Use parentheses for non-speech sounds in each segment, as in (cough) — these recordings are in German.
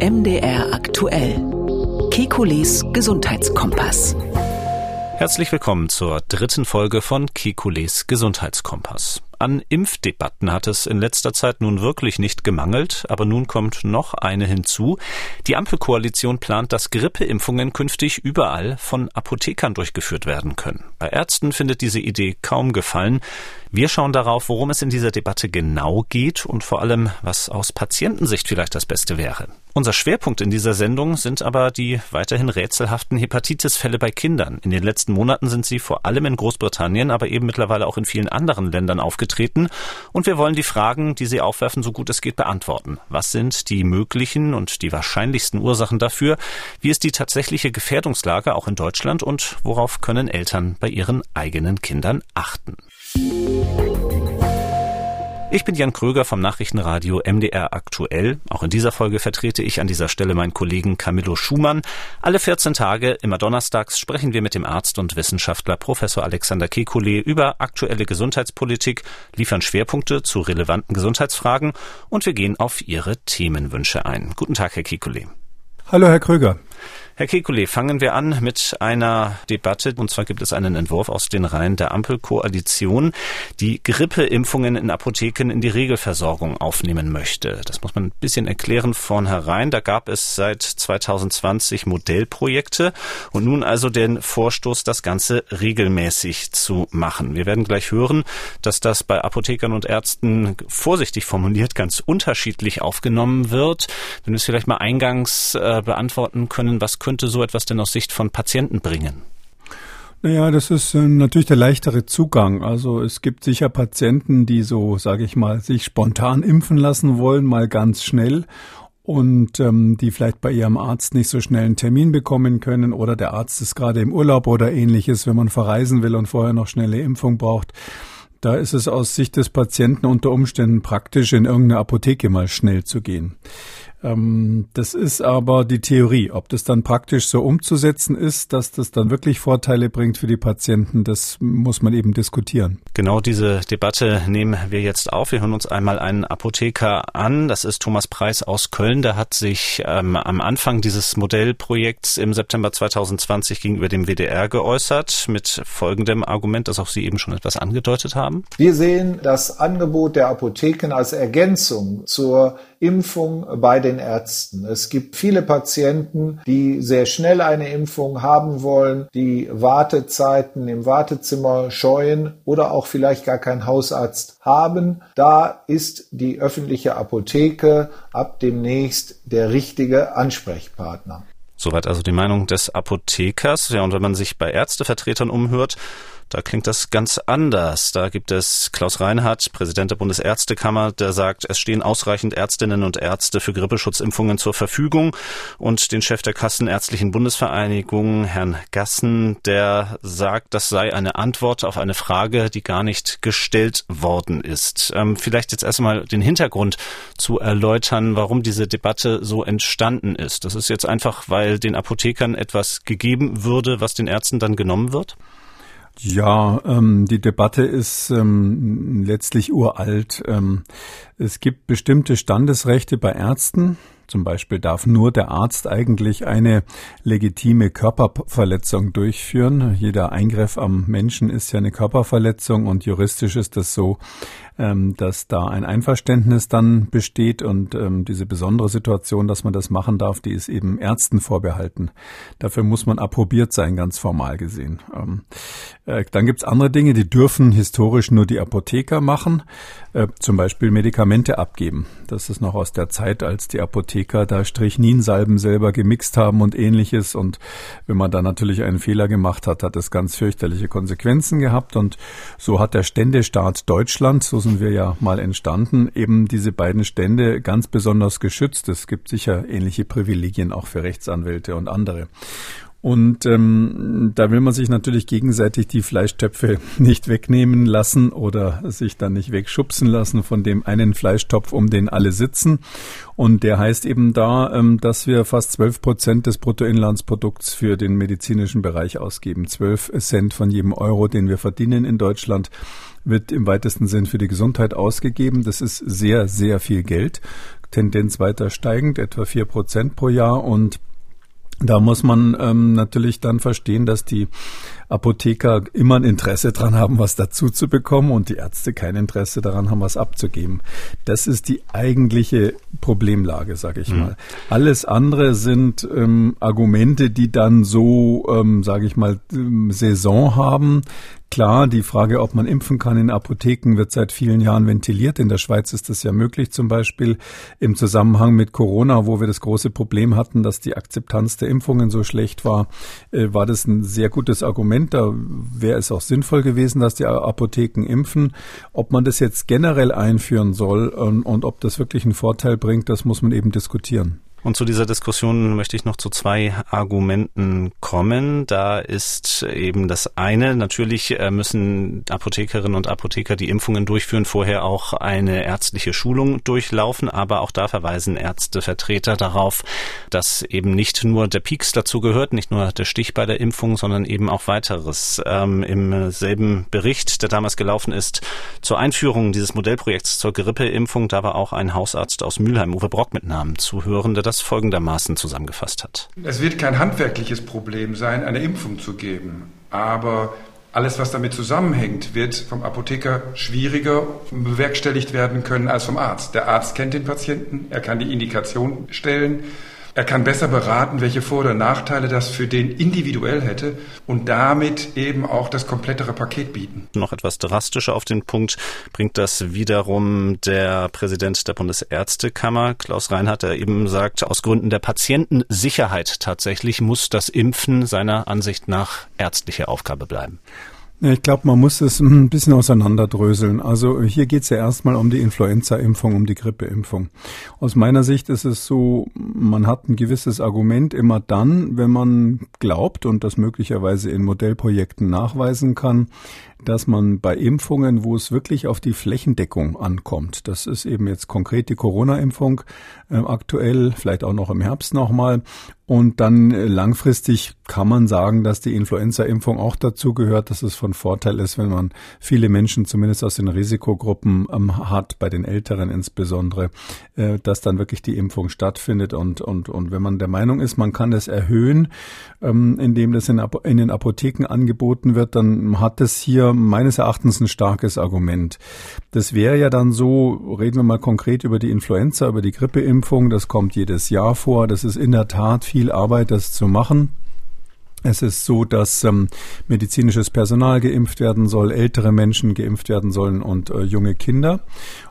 MDR aktuell. Kekules Gesundheitskompass. Herzlich willkommen zur dritten Folge von Kekules Gesundheitskompass. An Impfdebatten hat es in letzter Zeit nun wirklich nicht gemangelt, aber nun kommt noch eine hinzu. Die Ampelkoalition plant, dass Grippeimpfungen künftig überall von Apothekern durchgeführt werden können. Bei Ärzten findet diese Idee kaum Gefallen. Wir schauen darauf, worum es in dieser Debatte genau geht und vor allem, was aus Patientensicht vielleicht das Beste wäre. Unser Schwerpunkt in dieser Sendung sind aber die weiterhin rätselhaften Hepatitis-Fälle bei Kindern. In den letzten Monaten sind sie vor allem in Großbritannien, aber eben mittlerweile auch in vielen anderen Ländern aufgetreten. Und wir wollen die Fragen, die sie aufwerfen, so gut es geht beantworten. Was sind die möglichen und die wahrscheinlichsten Ursachen dafür? Wie ist die tatsächliche Gefährdungslage auch in Deutschland? Und worauf können Eltern bei ihren eigenen Kindern achten? Ich bin Jan Kröger vom Nachrichtenradio MDR aktuell. Auch in dieser Folge vertrete ich an dieser Stelle meinen Kollegen Camillo Schumann. Alle 14 Tage, immer donnerstags, sprechen wir mit dem Arzt und Wissenschaftler Professor Alexander Kekulé über aktuelle Gesundheitspolitik, liefern Schwerpunkte zu relevanten Gesundheitsfragen und wir gehen auf Ihre Themenwünsche ein. Guten Tag, Herr Kekulé. Hallo, Herr Kröger. Herr Kekulé, fangen wir an mit einer Debatte. Und zwar gibt es einen Entwurf aus den Reihen der Ampelkoalition, die Grippeimpfungen in Apotheken in die Regelversorgung aufnehmen möchte. Das muss man ein bisschen erklären vornherein. Da gab es seit 2020 Modellprojekte und nun also den Vorstoß, das Ganze regelmäßig zu machen. Wir werden gleich hören, dass das bei Apothekern und Ärzten vorsichtig formuliert ganz unterschiedlich aufgenommen wird. Wenn wir es vielleicht mal eingangs äh, beantworten können, was könnte so etwas denn aus Sicht von Patienten bringen? Naja, das ist äh, natürlich der leichtere Zugang. Also es gibt sicher Patienten, die so, sage ich mal, sich spontan impfen lassen wollen, mal ganz schnell und ähm, die vielleicht bei ihrem Arzt nicht so schnell einen Termin bekommen können oder der Arzt ist gerade im Urlaub oder ähnliches, wenn man verreisen will und vorher noch schnelle Impfung braucht. Da ist es aus Sicht des Patienten unter Umständen praktisch, in irgendeine Apotheke mal schnell zu gehen. Ähm, das ist aber die Theorie. Ob das dann praktisch so umzusetzen ist, dass das dann wirklich Vorteile bringt für die Patienten, das muss man eben diskutieren. Genau diese Debatte nehmen wir jetzt auf. Wir hören uns einmal einen Apotheker an. Das ist Thomas Preis aus Köln. Der hat sich ähm, am Anfang dieses Modellprojekts im September 2020 gegenüber dem WDR geäußert mit folgendem Argument, das auch Sie eben schon etwas angedeutet haben. Wir sehen das Angebot der Apotheken als Ergänzung zur Impfung bei den Ärzten. Es gibt viele Patienten, die sehr schnell eine Impfung haben wollen, die Wartezeiten im Wartezimmer scheuen oder auch vielleicht gar keinen Hausarzt haben. Da ist die öffentliche Apotheke ab demnächst der richtige Ansprechpartner. Soweit also die Meinung des Apothekers. Ja, und wenn man sich bei Ärztevertretern umhört, da klingt das ganz anders. Da gibt es Klaus Reinhardt, Präsident der Bundesärztekammer, der sagt, es stehen ausreichend Ärztinnen und Ärzte für Grippeschutzimpfungen zur Verfügung. Und den Chef der Kassenärztlichen Bundesvereinigung, Herrn Gassen, der sagt, das sei eine Antwort auf eine Frage, die gar nicht gestellt worden ist. Ähm, vielleicht jetzt erstmal den Hintergrund zu erläutern, warum diese Debatte so entstanden ist. Das ist jetzt einfach, weil den Apothekern etwas gegeben würde, was den Ärzten dann genommen wird? Ja, ähm, die Debatte ist ähm, letztlich uralt. Ähm, es gibt bestimmte Standesrechte bei Ärzten. Zum Beispiel darf nur der Arzt eigentlich eine legitime Körperverletzung durchführen. Jeder Eingriff am Menschen ist ja eine Körperverletzung und juristisch ist das so, ähm, dass da ein Einverständnis dann besteht und ähm, diese besondere Situation, dass man das machen darf, die ist eben Ärzten vorbehalten. Dafür muss man approbiert sein, ganz formal gesehen. Ähm, äh, dann gibt's andere Dinge, die dürfen historisch nur die Apotheker machen, äh, zum Beispiel Medikamente abgeben. Das ist noch aus der Zeit, als die Apotheker da Strichninsalben selber gemixt haben und ähnliches. Und wenn man da natürlich einen Fehler gemacht hat, hat es ganz fürchterliche Konsequenzen gehabt. Und so hat der Ständestaat Deutschland, so sind wir ja mal entstanden, eben diese beiden Stände ganz besonders geschützt. Es gibt sicher ähnliche Privilegien auch für Rechtsanwälte und andere. Und ähm, da will man sich natürlich gegenseitig die Fleischtöpfe (laughs) nicht wegnehmen lassen oder sich dann nicht wegschubsen lassen von dem einen Fleischtopf, um den alle sitzen. Und der heißt eben da, ähm, dass wir fast 12 Prozent des Bruttoinlandsprodukts für den medizinischen Bereich ausgeben. 12 Cent von jedem Euro, den wir verdienen in Deutschland wird im weitesten Sinn für die Gesundheit ausgegeben. Das ist sehr, sehr viel Geld. Tendenz weiter steigend, etwa vier Prozent pro Jahr und da muss man ähm, natürlich dann verstehen, dass die Apotheker immer ein Interesse daran haben, was dazu zu bekommen und die Ärzte kein Interesse daran haben, was abzugeben. Das ist die eigentliche Problemlage, sage ich mhm. mal. Alles andere sind ähm, Argumente, die dann so, ähm, sage ich mal, ähm, Saison haben. Klar, die Frage, ob man impfen kann in Apotheken, wird seit vielen Jahren ventiliert. In der Schweiz ist das ja möglich, zum Beispiel im Zusammenhang mit Corona, wo wir das große Problem hatten, dass die Akzeptanz der Impfungen so schlecht war, äh, war das ein sehr gutes Argument. Da wäre es auch sinnvoll gewesen, dass die Apotheken impfen. Ob man das jetzt generell einführen soll und, und ob das wirklich einen Vorteil bringt, das muss man eben diskutieren. Und zu dieser Diskussion möchte ich noch zu zwei Argumenten kommen. Da ist eben das eine, natürlich äh, müssen Apothekerinnen und Apotheker, die Impfungen durchführen, vorher auch eine ärztliche Schulung durchlaufen. Aber auch da verweisen Ärztevertreter darauf, dass eben nicht nur der Pieks dazu gehört, nicht nur der Stich bei der Impfung, sondern eben auch weiteres. Ähm, Im selben Bericht, der damals gelaufen ist, zur Einführung dieses Modellprojekts zur Grippeimpfung, da war auch ein Hausarzt aus Mülheim, Uwe Brock mit Namen zu hören, der das folgendermaßen zusammengefasst hat. Es wird kein handwerkliches Problem sein, eine Impfung zu geben, aber alles, was damit zusammenhängt, wird vom Apotheker schwieriger bewerkstelligt werden können als vom Arzt. Der Arzt kennt den Patienten, er kann die Indikation stellen er kann besser beraten, welche Vor- oder Nachteile das für den individuell hätte und damit eben auch das komplettere Paket bieten. Noch etwas drastischer auf den Punkt bringt das wiederum der Präsident der Bundesärztekammer, Klaus Reinhardt, der eben sagt, aus Gründen der Patientensicherheit tatsächlich muss das Impfen seiner Ansicht nach ärztliche Aufgabe bleiben. Ich glaube, man muss es (laughs) ein bisschen auseinanderdröseln. Also hier geht es ja erstmal um die Influenza-Impfung, um die Grippeimpfung. Aus meiner Sicht ist es so, man hat ein gewisses Argument immer dann, wenn man glaubt und das möglicherweise in Modellprojekten nachweisen kann, dass man bei Impfungen, wo es wirklich auf die Flächendeckung ankommt, das ist eben jetzt konkret die Corona-Impfung äh, aktuell, vielleicht auch noch im Herbst nochmal, und dann äh, langfristig kann man sagen, dass die Influenza-Impfung auch dazu gehört, dass es von Vorteil ist, wenn man viele Menschen zumindest aus den Risikogruppen ähm, hat, bei den Älteren insbesondere, äh, dass dann wirklich die Impfung stattfindet. Und, und, und wenn man der Meinung ist, man kann das erhöhen, ähm, indem das in, in den Apotheken angeboten wird, dann hat es hier meines Erachtens ein starkes Argument. Das wäre ja dann so, reden wir mal konkret über die Influenza, über die Grippeimpfung, das kommt jedes Jahr vor, das ist in der Tat viel Arbeit, das zu machen. Es ist so, dass ähm, medizinisches Personal geimpft werden soll, ältere Menschen geimpft werden sollen und äh, junge Kinder.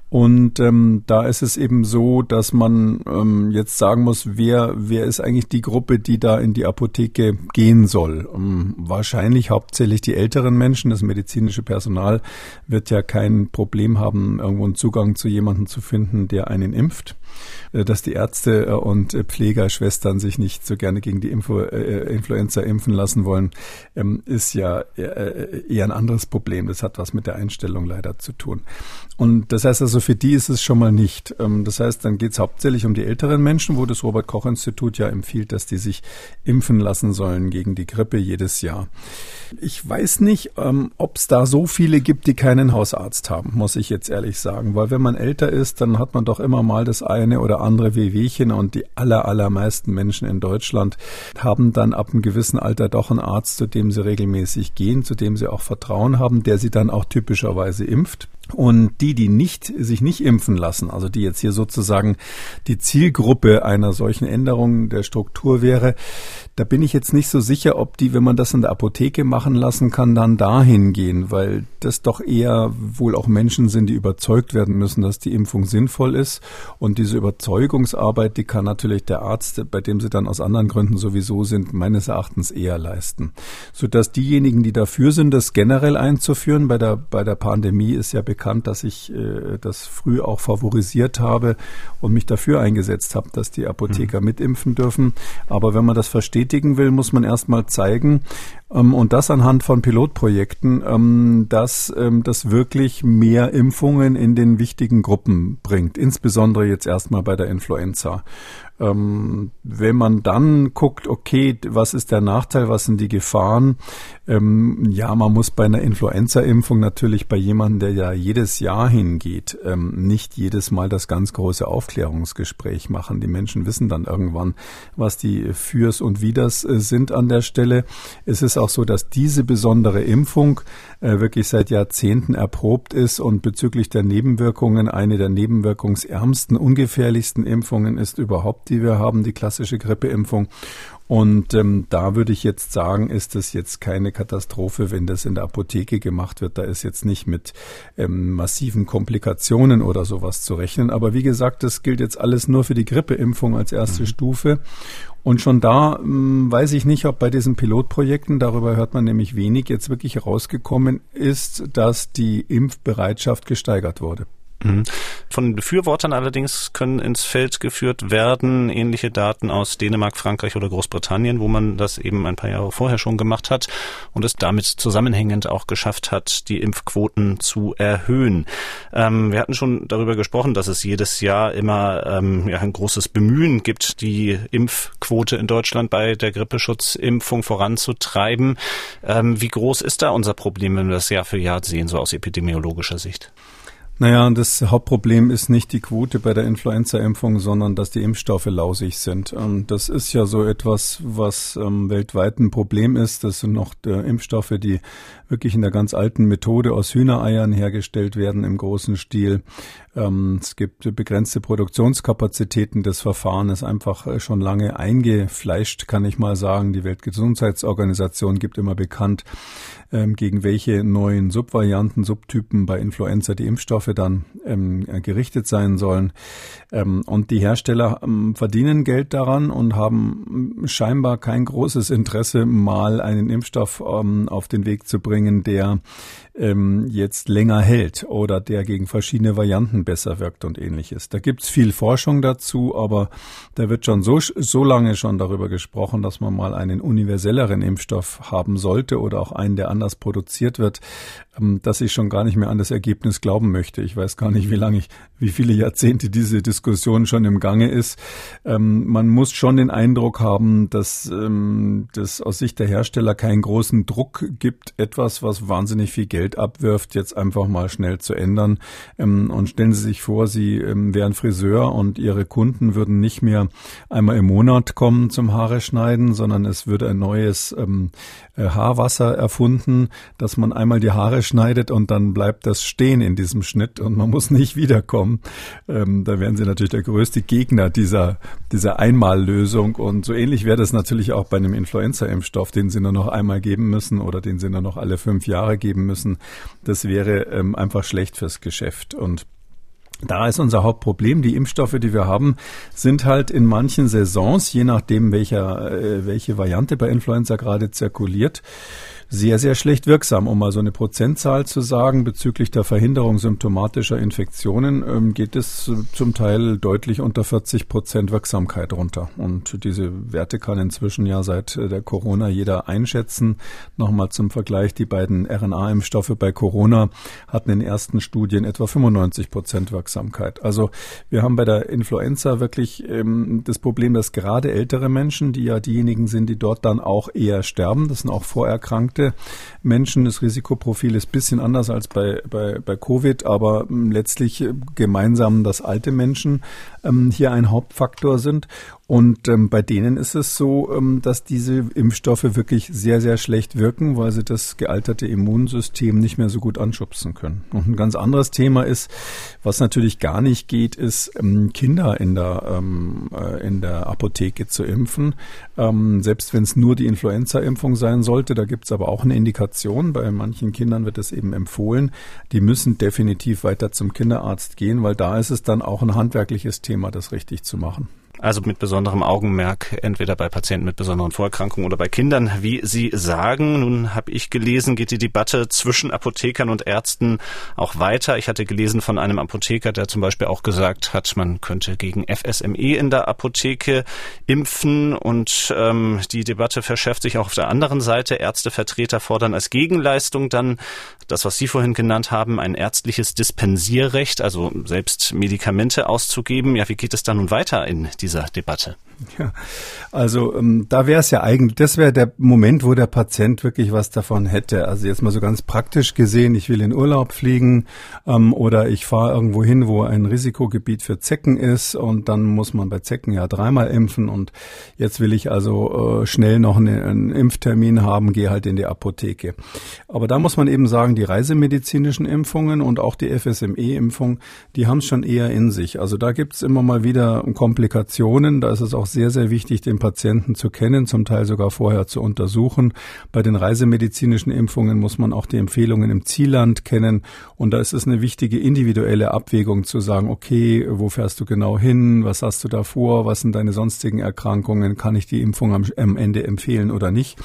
Und ähm, da ist es eben so, dass man ähm, jetzt sagen muss, wer, wer ist eigentlich die Gruppe, die da in die Apotheke gehen soll? Ähm, wahrscheinlich hauptsächlich die älteren Menschen. Das medizinische Personal wird ja kein Problem haben, irgendwo einen Zugang zu jemandem zu finden, der einen impft. Äh, dass die Ärzte äh, und Pflegerschwestern sich nicht so gerne gegen die Info, äh, Influenza impfen lassen wollen, ähm, ist ja eher ein anderes Problem. Das hat was mit der Einstellung leider zu tun. Und das heißt also, für die ist es schon mal nicht. Ähm, das heißt, dann geht es hauptsächlich um die älteren Menschen, wo das Robert Koch Institut ja empfiehlt, dass die sich impfen lassen sollen gegen die Grippe jedes Jahr. Ich weiß nicht, ähm, ob es da so viele gibt, die keinen Hausarzt haben, muss ich jetzt ehrlich sagen. Weil wenn man älter ist, dann hat man doch immer mal das eine oder andere Wehwehchen und die aller, allermeisten Menschen in Deutschland haben dann ab einem gewissen Alter doch einen Arzt, zu dem sie regelmäßig gehen, zu dem sie auch Vertrauen haben, der sie dann auch typischerweise impft. Und die, die nicht, sich nicht impfen lassen, also die jetzt hier sozusagen die Zielgruppe einer solchen Änderung der Struktur wäre, da bin ich jetzt nicht so sicher, ob die, wenn man das in der Apotheke machen lassen kann, dann dahin gehen, weil das doch eher wohl auch Menschen sind, die überzeugt werden müssen, dass die Impfung sinnvoll ist. Und diese Überzeugungsarbeit, die kann natürlich der Arzt, bei dem sie dann aus anderen Gründen sowieso sind, meines Erachtens eher leisten. Sodass diejenigen, die dafür sind, das generell einzuführen, bei der, bei der Pandemie ist ja bekannt, bekannt, dass ich äh, das früh auch favorisiert habe und mich dafür eingesetzt habe, dass die Apotheker mhm. mitimpfen dürfen. Aber wenn man das verstetigen will, muss man erstmal zeigen, ähm, und das anhand von Pilotprojekten, ähm, dass ähm, das wirklich mehr Impfungen in den wichtigen Gruppen bringt, insbesondere jetzt erstmal bei der Influenza. Ähm, wenn man dann guckt, okay, was ist der Nachteil, was sind die Gefahren? Ähm, ja, man muss bei einer Influenza-Impfung natürlich bei jemandem, der ja jedes Jahr hingeht, ähm, nicht jedes Mal das ganz große Aufklärungsgespräch machen. Die Menschen wissen dann irgendwann, was die Fürs und Widers äh, sind an der Stelle. Es ist auch so, dass diese besondere Impfung äh, wirklich seit Jahrzehnten erprobt ist und bezüglich der Nebenwirkungen eine der nebenwirkungsärmsten, ungefährlichsten Impfungen ist überhaupt, die wir haben, die klassische Grippeimpfung. Und ähm, da würde ich jetzt sagen, ist es jetzt keine Katastrophe, wenn das in der Apotheke gemacht wird. Da ist jetzt nicht mit ähm, massiven Komplikationen oder sowas zu rechnen. Aber wie gesagt, das gilt jetzt alles nur für die Grippeimpfung als erste mhm. Stufe. Und schon da ähm, weiß ich nicht, ob bei diesen Pilotprojekten, darüber hört man nämlich wenig, jetzt wirklich herausgekommen ist, dass die Impfbereitschaft gesteigert wurde. Mhm. Von den Befürwortern allerdings können ins Feld geführt werden ähnliche Daten aus Dänemark, Frankreich oder Großbritannien, wo man das eben ein paar Jahre vorher schon gemacht hat und es damit zusammenhängend auch geschafft hat, die Impfquoten zu erhöhen. Ähm, wir hatten schon darüber gesprochen, dass es jedes Jahr immer ähm, ja, ein großes Bemühen gibt, die Impfquote in Deutschland bei der Grippeschutzimpfung voranzutreiben. Ähm, wie groß ist da unser Problem, wenn wir das Jahr für Jahr sehen, so aus epidemiologischer Sicht? Naja, das Hauptproblem ist nicht die Quote bei der Influenza-Impfung, sondern dass die Impfstoffe lausig sind. Ähm, das ist ja so etwas, was ähm, weltweit ein Problem ist. Das sind noch Impfstoffe, die wirklich in der ganz alten Methode aus Hühnereiern hergestellt werden im großen Stil. Ähm, es gibt begrenzte Produktionskapazitäten. Das Verfahren ist einfach äh, schon lange eingefleischt, kann ich mal sagen. Die Weltgesundheitsorganisation gibt immer bekannt, ähm, gegen welche neuen Subvarianten, Subtypen bei Influenza die Impfstoffe dann ähm, gerichtet sein sollen. und die Hersteller verdienen Geld daran und haben scheinbar kein großes Interesse, mal einen Impfstoff auf den Weg zu bringen, der ähm, jetzt länger hält oder der gegen verschiedene Varianten besser wirkt und ähnliches. Da gibt's viel Forschung dazu, aber da wird schon so, so lange schon darüber gesprochen, dass man mal einen universelleren Impfstoff haben sollte oder auch einen, der anders produziert wird, ähm, dass ich schon gar nicht mehr an das Ergebnis glauben möchte. Ich weiß gar nicht, wie lange ich, wie viele Jahrzehnte diese Diskussion schon im Gange ist. Ähm, man muss schon den Eindruck haben, dass ähm, das aus Sicht der Hersteller keinen großen Druck gibt, etwas, was wahnsinnig viel Geld abwirft, jetzt einfach mal schnell zu ändern. und stellen Sie sich vor, Sie wären Friseur und Ihre Kunden würden nicht mehr einmal im Monat kommen zum Haare schneiden, sondern es würde ein neues äh, Haarwasser erfunden, dass man einmal die Haare schneidet und dann bleibt das stehen in diesem Schnitt und man muss nicht wiederkommen. Ähm, da wären sie natürlich der größte Gegner dieser, dieser Einmallösung. Und so ähnlich wäre das natürlich auch bei einem Influenza-Impfstoff, den sie nur noch einmal geben müssen oder den sie nur noch alle fünf Jahre geben müssen. Das wäre ähm, einfach schlecht fürs Geschäft. Und da ist unser Hauptproblem. Die Impfstoffe, die wir haben, sind halt in manchen Saisons, je nachdem, welcher, äh, welche Variante bei Influenza gerade zirkuliert, sehr, sehr schlecht wirksam. Um mal so eine Prozentzahl zu sagen, bezüglich der Verhinderung symptomatischer Infektionen ähm, geht es zum Teil deutlich unter 40 Prozent Wirksamkeit runter. Und diese Werte kann inzwischen ja seit äh, der Corona jeder einschätzen. Nochmal zum Vergleich, die beiden RNA-Impfstoffe bei Corona hatten in ersten Studien etwa 95 Prozent Wirksamkeit. Also wir haben bei der Influenza wirklich ähm, das Problem, dass gerade ältere Menschen, die ja diejenigen sind, die dort dann auch eher sterben, das sind auch Vorerkrankte, erkrankte Menschen. Das Risikoprofil ist bisschen anders als bei, bei, bei Covid, aber ähm, letztlich äh, gemeinsam, dass alte Menschen ähm, hier ein Hauptfaktor sind. Und ähm, bei denen ist es so, ähm, dass diese Impfstoffe wirklich sehr, sehr schlecht wirken, weil sie das gealterte Immunsystem nicht mehr so gut anschubsen können. Und ein ganz anderes Thema ist, was natürlich gar nicht geht, ist ähm, Kinder in der, ähm, äh, in der Apotheke zu impfen. Ähm, selbst wenn es nur die Influenza-Impfung sein sollte, da gibt es aber auch eine Indikation. Bei manchen Kindern wird es eben empfohlen. Die müssen definitiv weiter zum Kinderarzt gehen, weil da ist es dann auch ein handwerkliches Thema, das richtig zu machen. Also mit besonderem Augenmerk, entweder bei Patienten mit besonderen Vorerkrankungen oder bei Kindern, wie Sie sagen. Nun habe ich gelesen, geht die Debatte zwischen Apothekern und Ärzten auch weiter. Ich hatte gelesen von einem Apotheker, der zum Beispiel auch gesagt hat, man könnte gegen FSME in der Apotheke impfen. Und ähm, die Debatte verschärft sich auch auf der anderen Seite. Ärztevertreter fordern als Gegenleistung dann das, was Sie vorhin genannt haben, ein ärztliches Dispensierrecht, also selbst Medikamente auszugeben. Ja, wie geht es dann nun weiter in dieser Debatte? Ja, also ähm, da wäre es ja eigentlich, das wäre der Moment, wo der Patient wirklich was davon hätte. Also jetzt mal so ganz praktisch gesehen, ich will in Urlaub fliegen ähm, oder ich fahre irgendwo hin, wo ein Risikogebiet für Zecken ist und dann muss man bei Zecken ja dreimal impfen und jetzt will ich also äh, schnell noch eine, einen Impftermin haben, gehe halt in die Apotheke. Aber da muss man eben sagen, die reisemedizinischen Impfungen und auch die FSME-Impfung, die haben es schon eher in sich. Also da gibt es immer mal wieder Komplikationen, da ist es auch sehr, sehr wichtig, den Patienten zu kennen, zum Teil sogar vorher zu untersuchen. Bei den reisemedizinischen Impfungen muss man auch die Empfehlungen im Zielland kennen. Und da ist es eine wichtige individuelle Abwägung zu sagen, okay, wo fährst du genau hin? Was hast du da vor? Was sind deine sonstigen Erkrankungen? Kann ich die Impfung am, am Ende empfehlen oder nicht?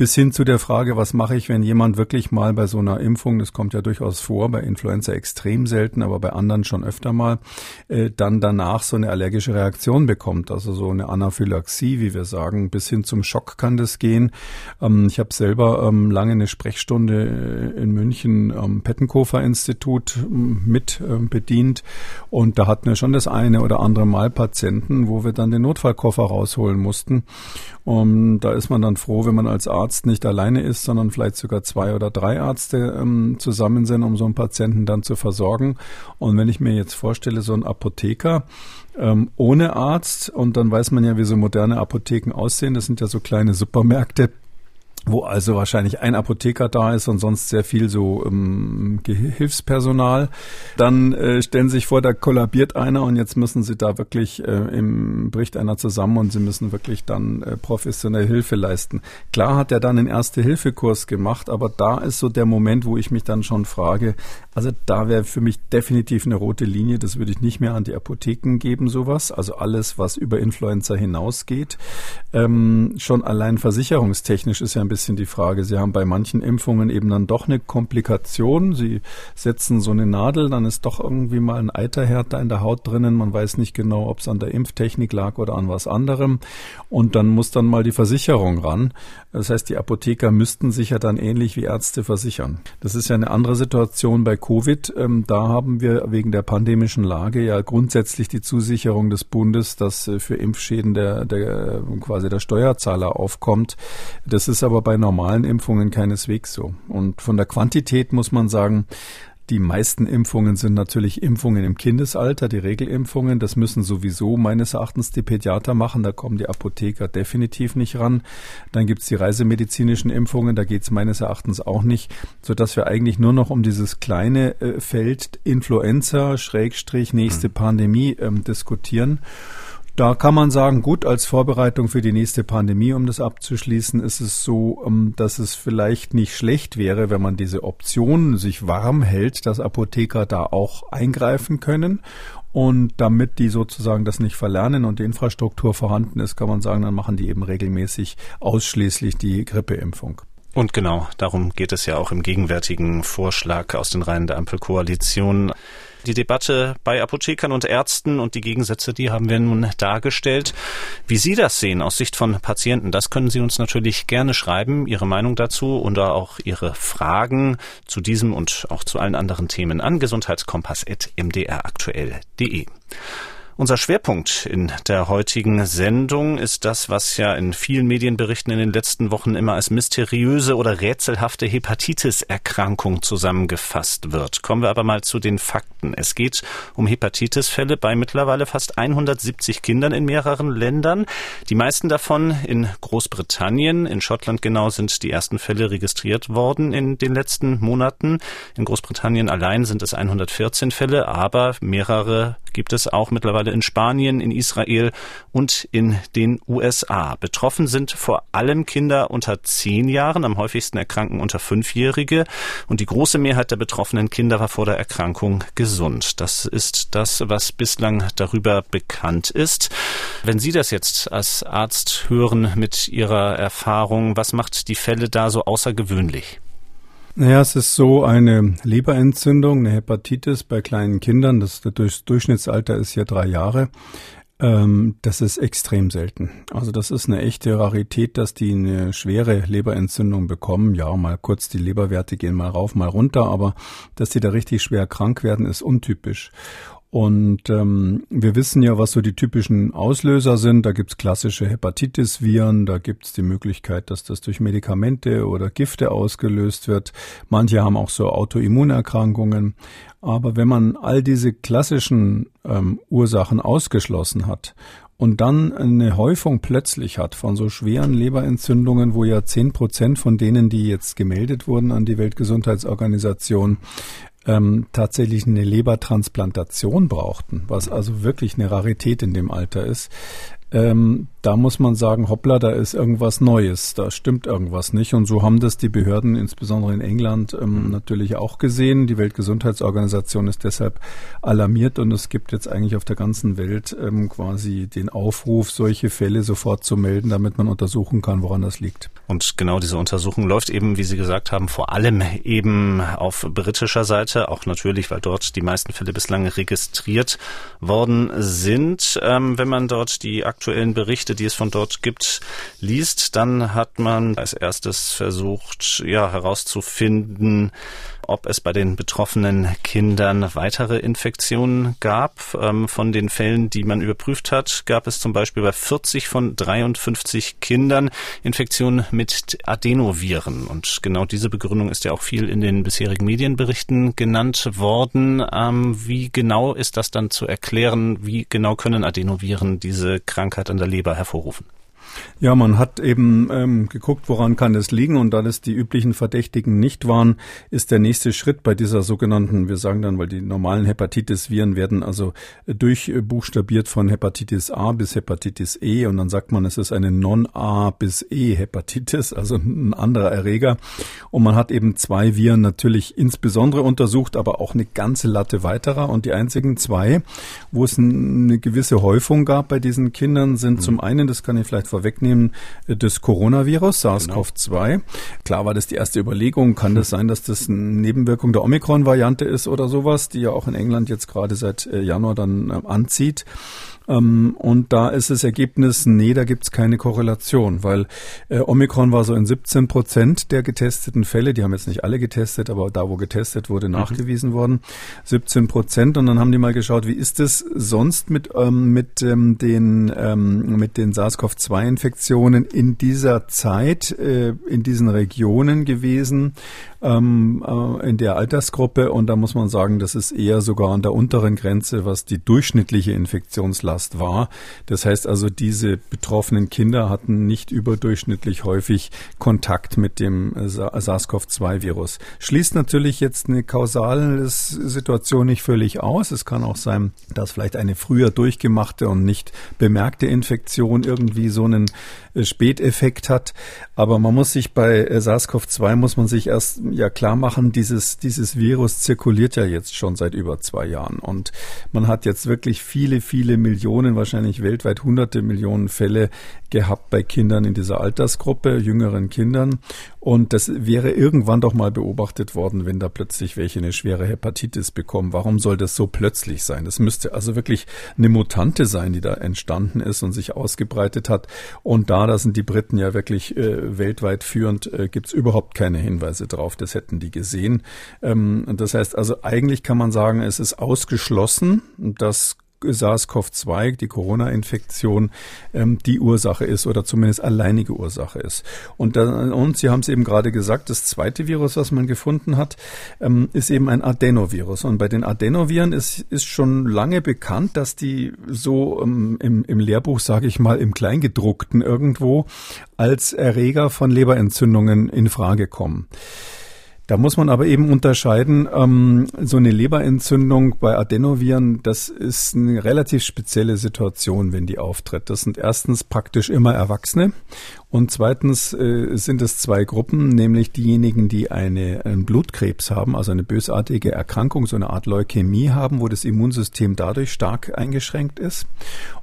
Bis hin zu der Frage, was mache ich, wenn jemand wirklich mal bei so einer Impfung, das kommt ja durchaus vor, bei Influenza extrem selten, aber bei anderen schon öfter mal, äh, dann danach so eine allergische Reaktion bekommt. Also so eine Anaphylaxie, wie wir sagen, bis hin zum Schock kann das gehen. Ähm, ich habe selber ähm, lange eine Sprechstunde äh, in München am Pettenkofer Institut ähm, mit ähm, bedient und da hatten wir schon das eine oder andere Mal Patienten, wo wir dann den Notfallkoffer rausholen mussten. Und da ist man dann froh, wenn man als Arzt nicht alleine ist, sondern vielleicht sogar zwei oder drei Ärzte ähm, zusammen sind, um so einen Patienten dann zu versorgen. Und wenn ich mir jetzt vorstelle, so ein Apotheker, ähm, ohne Arzt und dann weiß man ja, wie so moderne Apotheken aussehen. Das sind ja so kleine Supermärkte wo also wahrscheinlich ein Apotheker da ist und sonst sehr viel so ähm, Hilfspersonal. Dann äh, stellen Sie sich vor, da kollabiert einer und jetzt müssen Sie da wirklich, äh, im, bricht einer zusammen und Sie müssen wirklich dann äh, professionell Hilfe leisten. Klar hat er dann einen Erste-Hilfe-Kurs gemacht, aber da ist so der Moment, wo ich mich dann schon frage, also da wäre für mich definitiv eine rote Linie, das würde ich nicht mehr an die Apotheken geben, sowas. Also alles, was über Influenza hinausgeht. Ähm, schon allein versicherungstechnisch ist ja ein bisschen die Frage. Sie haben bei manchen Impfungen eben dann doch eine Komplikation. Sie setzen so eine Nadel, dann ist doch irgendwie mal ein Eiterherd da in der Haut drinnen. Man weiß nicht genau, ob es an der Impftechnik lag oder an was anderem. Und dann muss dann mal die Versicherung ran. Das heißt, die Apotheker müssten sich ja dann ähnlich wie Ärzte versichern. Das ist ja eine andere Situation bei Covid. Ähm, da haben wir wegen der pandemischen Lage ja grundsätzlich die Zusicherung des Bundes, dass äh, für Impfschäden der, der quasi der Steuerzahler aufkommt. Das ist aber bei normalen Impfungen keineswegs so. Und von der Quantität muss man sagen, die meisten Impfungen sind natürlich Impfungen im Kindesalter, die Regelimpfungen. Das müssen sowieso meines Erachtens die Pädiater machen. Da kommen die Apotheker definitiv nicht ran. Dann gibt's die reisemedizinischen Impfungen. Da geht's meines Erachtens auch nicht, sodass wir eigentlich nur noch um dieses kleine äh, Feld Influenza, Schrägstrich, nächste mhm. Pandemie ähm, diskutieren. Da kann man sagen, gut, als Vorbereitung für die nächste Pandemie, um das abzuschließen, ist es so, ähm, dass es vielleicht nicht schlecht wäre, wenn man diese Option sich warm hält, dass Apotheker da auch eingreifen können. Und damit die sozusagen das nicht verlernen und die Infrastruktur vorhanden ist, kann man sagen, dann machen die eben regelmäßig ausschließlich die Grippeimpfung. Und genau, darum geht es ja auch im gegenwärtigen Vorschlag aus den Reihen der Ampelkoalition. Die Debatte bei Apothekern und Ärzten und die Gegensätze, die haben wir nun dargestellt. Wie Sie das sehen aus Sicht von Patienten, das können Sie uns natürlich gerne schreiben, Ihre Meinung dazu und auch Ihre Fragen zu diesem und auch zu allen anderen Themen an gesundheitskompass.mdraktuell.de. Unser Schwerpunkt in der heutigen Sendung ist das, was ja in vielen Medienberichten in den letzten Wochen immer als mysteriöse oder rätselhafte Hepatitis-Erkrankung zusammengefasst wird. Kommen wir aber mal zu den Fakten. Es geht um Hepatitis-Fälle bei mittlerweile fast 170 Kindern in mehreren Ländern. Die meisten davon in Großbritannien. In Schottland genau sind die ersten Fälle registriert worden in den letzten Monaten. In Großbritannien allein sind es 114 Fälle, aber mehrere gibt es auch mittlerweile in Spanien, in Israel und in den USA. Betroffen sind vor allem Kinder unter zehn Jahren, am häufigsten erkranken unter Fünfjährige und die große Mehrheit der betroffenen Kinder war vor der Erkrankung gesund. Das ist das, was bislang darüber bekannt ist. Wenn Sie das jetzt als Arzt hören mit Ihrer Erfahrung, was macht die Fälle da so außergewöhnlich? Naja, es ist so eine Leberentzündung, eine Hepatitis bei kleinen Kindern. Das, das Durchschnittsalter ist ja drei Jahre. Ähm, das ist extrem selten. Also das ist eine echte Rarität, dass die eine schwere Leberentzündung bekommen. Ja, mal kurz die Leberwerte gehen mal rauf, mal runter, aber dass die da richtig schwer krank werden, ist untypisch. Und ähm, wir wissen ja, was so die typischen Auslöser sind. Da gibt's klassische Hepatitis-Viren, da gibt's die Möglichkeit, dass das durch Medikamente oder Gifte ausgelöst wird. Manche haben auch so Autoimmunerkrankungen. Aber wenn man all diese klassischen ähm, Ursachen ausgeschlossen hat und dann eine Häufung plötzlich hat von so schweren Leberentzündungen, wo ja zehn Prozent von denen, die jetzt gemeldet wurden an die Weltgesundheitsorganisation, ähm, tatsächlich eine Lebertransplantation brauchten, was also wirklich eine Rarität in dem Alter ist, ähm, da muss man sagen, hoppla, da ist irgendwas Neues, da stimmt irgendwas nicht. Und so haben das die Behörden, insbesondere in England, ähm, mhm. natürlich auch gesehen. Die Weltgesundheitsorganisation ist deshalb alarmiert und es gibt jetzt eigentlich auf der ganzen Welt ähm, quasi den Aufruf, solche Fälle sofort zu melden, damit man untersuchen kann, woran das liegt. Und genau diese Untersuchung läuft eben, wie Sie gesagt haben, vor allem eben auf britischer Seite, auch natürlich, weil dort die meisten Fälle bislang registriert worden sind. Ähm, wenn man dort die aktuellen Berichte die es von dort gibt, liest, dann hat man als erstes versucht, ja, herauszufinden, ob es bei den betroffenen Kindern weitere Infektionen gab. Ähm, von den Fällen, die man überprüft hat, gab es zum Beispiel bei 40 von 53 Kindern Infektionen mit Adenoviren. Und genau diese Begründung ist ja auch viel in den bisherigen Medienberichten genannt worden. Ähm, wie genau ist das dann zu erklären? Wie genau können Adenoviren diese Krankheit an der Leber hervorrufen? Ja, man hat eben ähm, geguckt, woran kann es liegen und da das die üblichen Verdächtigen nicht waren, ist der nächste Schritt bei dieser sogenannten, wir sagen dann, weil die normalen Hepatitis-Viren werden also durchbuchstabiert von Hepatitis A bis Hepatitis E und dann sagt man, es ist eine Non-A bis E-Hepatitis, also ein anderer Erreger. Und man hat eben zwei Viren natürlich insbesondere untersucht, aber auch eine ganze Latte weiterer und die einzigen zwei, wo es eine gewisse Häufung gab bei diesen Kindern, sind mhm. zum einen, das kann ich vielleicht vorwegnehmen, des Coronavirus, SARS-CoV-2. Genau. Klar war das die erste Überlegung, kann das sein, dass das eine Nebenwirkung der Omikron-Variante ist oder sowas, die ja auch in England jetzt gerade seit äh, Januar dann äh, anzieht. Ähm, und da ist das Ergebnis, nee, da gibt's keine Korrelation, weil äh, Omikron war so in 17 Prozent der getesteten Fälle, die haben jetzt nicht alle getestet, aber da, wo getestet wurde, mhm. nachgewiesen worden, 17 Prozent. Und dann haben die mal geschaut, wie ist es sonst mit, ähm, mit, ähm, den, ähm, mit den SARS-CoV-2-Infektionen in dieser Zeit, äh, in diesen Regionen gewesen, ähm, äh, in der Altersgruppe. Und da muss man sagen, das ist eher sogar an der unteren Grenze, was die durchschnittliche Infektionslast war. Das heißt also, diese betroffenen Kinder hatten nicht überdurchschnittlich häufig Kontakt mit dem SARS-CoV-2-Virus. Schließt natürlich jetzt eine kausale Situation nicht völlig aus. Es kann auch sein, dass vielleicht eine früher durchgemachte und nicht bemerkte Infektion irgendwie so einen äh, Späteffekt hat. Aber man muss sich bei äh, SARS-CoV-2 muss man sich erst ja klar machen, dieses, dieses Virus zirkuliert ja jetzt schon seit über zwei Jahren. Und man hat jetzt wirklich viele, viele Millionen, wahrscheinlich weltweit hunderte Millionen Fälle gehabt bei Kindern in dieser Altersgruppe, jüngeren Kindern. Und das wäre irgendwann doch mal beobachtet worden, wenn da plötzlich welche eine schwere Hepatitis bekommen. Warum soll das so plötzlich sein? Das müsste also wirklich eine Mutante sein, die da entstanden ist und sich ausgebreitet hat. Und da, da sind die Briten ja wirklich äh, weltweit führend, äh, gibt es überhaupt keine Hinweise drauf. Das hätten die gesehen. Ähm, das heißt also, eigentlich kann man sagen, es ist ausgeschlossen, dass SARS-CoV-2, die Corona-Infektion, ähm, die Ursache ist oder zumindest alleinige Ursache ist. Und, dann, und Sie haben es eben gerade gesagt, das zweite Virus, was man gefunden hat, ähm, ist eben ein Adenovirus. Und bei den Adenoviren ist, ist schon lange bekannt, dass die so ähm, im, im Lehrbuch, sage ich mal, im Kleingedruckten irgendwo als Erreger von Leberentzündungen in Frage kommen. Da muss man aber eben unterscheiden, ähm, so eine Leberentzündung bei Adenoviren, das ist eine relativ spezielle Situation, wenn die auftritt. Das sind erstens praktisch immer Erwachsene und zweitens äh, sind es zwei Gruppen, nämlich diejenigen, die eine, einen Blutkrebs haben, also eine bösartige Erkrankung, so eine Art Leukämie haben, wo das Immunsystem dadurch stark eingeschränkt ist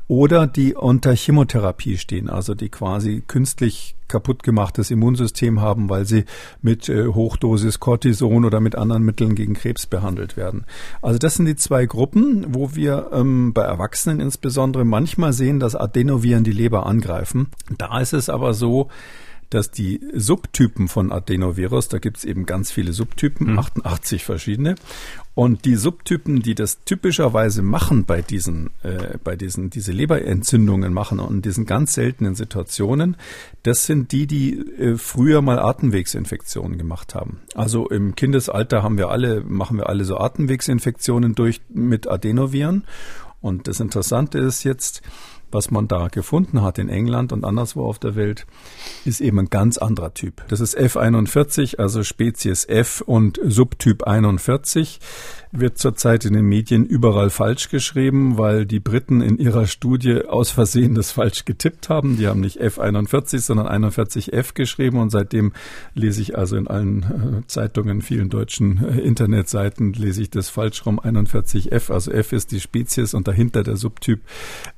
oder die unter Chemotherapie stehen, also die quasi künstlich kaputt gemachtes Immunsystem haben, weil sie mit äh, Hochdosis Cortison oder mit anderen Mitteln gegen Krebs behandelt werden. Also das sind die zwei Gruppen, wo wir ähm, bei Erwachsenen insbesondere manchmal sehen, dass Adenoviren die Leber angreifen. Da ist es aber so, dass die Subtypen von Adenovirus, da gibt es eben ganz viele Subtypen, mhm. 88 verschiedene, und die Subtypen, die das typischerweise machen bei diesen, äh, bei diesen, diese Leberentzündungen machen und in diesen ganz seltenen Situationen, das sind die, die äh, früher mal Atemwegsinfektionen gemacht haben. Also im Kindesalter haben wir alle, machen wir alle so Atemwegsinfektionen durch mit Adenoviren. Und das Interessante ist jetzt, was man da gefunden hat in England und anderswo auf der Welt, ist eben ein ganz anderer Typ. Das ist F41, also Spezies F und Subtyp 41 wird zurzeit in den Medien überall falsch geschrieben, weil die Briten in ihrer Studie aus Versehen das falsch getippt haben. Die haben nicht F41, sondern 41F geschrieben und seitdem lese ich also in allen äh, Zeitungen, vielen deutschen äh, Internetseiten, lese ich das falsch rum 41F. Also F ist die Spezies und dahinter der Subtyp.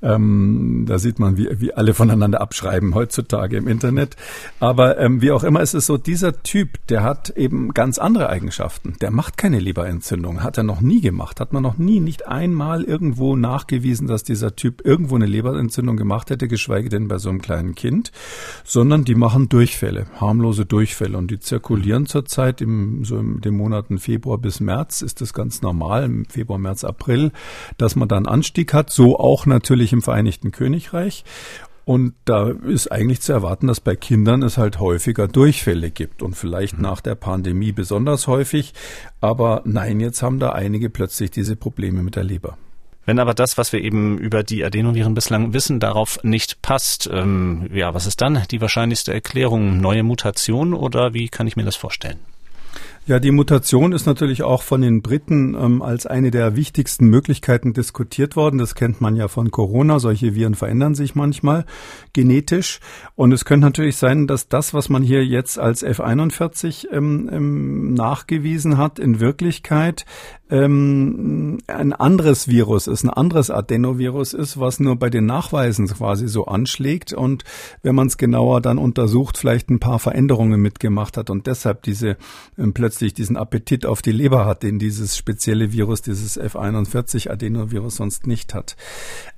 Ähm, da sieht man, wie, wie alle voneinander abschreiben heutzutage im Internet. Aber ähm, wie auch immer ist es so, dieser Typ, der hat eben ganz andere Eigenschaften. Der macht keine Leberentzündung, hat er noch nie gemacht, hat man noch nie, nicht einmal irgendwo nachgewiesen, dass dieser Typ irgendwo eine Leberentzündung gemacht hätte, geschweige denn bei so einem kleinen Kind, sondern die machen Durchfälle, harmlose Durchfälle. Und die zirkulieren zurzeit im, so in den Monaten Februar bis März. Ist das ganz normal, im Februar, März, April, dass man da einen Anstieg hat, so auch natürlich im Vereinigten Königreich. Und da ist eigentlich zu erwarten, dass bei Kindern es halt häufiger Durchfälle gibt und vielleicht mhm. nach der Pandemie besonders häufig. Aber nein, jetzt haben da einige plötzlich diese Probleme mit der Leber. Wenn aber das, was wir eben über die Adenoviren bislang wissen, darauf nicht passt, ähm, ja, was ist dann die wahrscheinlichste Erklärung? Neue Mutation oder wie kann ich mir das vorstellen? Ja, die Mutation ist natürlich auch von den Briten ähm, als eine der wichtigsten Möglichkeiten diskutiert worden. Das kennt man ja von Corona. Solche Viren verändern sich manchmal genetisch. Und es könnte natürlich sein, dass das, was man hier jetzt als F41 ähm, ähm, nachgewiesen hat, in Wirklichkeit ähm, ein anderes Virus ist, ein anderes Adenovirus ist, was nur bei den Nachweisen quasi so anschlägt und wenn man es genauer dann untersucht, vielleicht ein paar Veränderungen mitgemacht hat und deshalb diese ähm, plötzlich diesen Appetit auf die Leber hat, den dieses spezielle Virus, dieses F41 Adenovirus sonst nicht hat.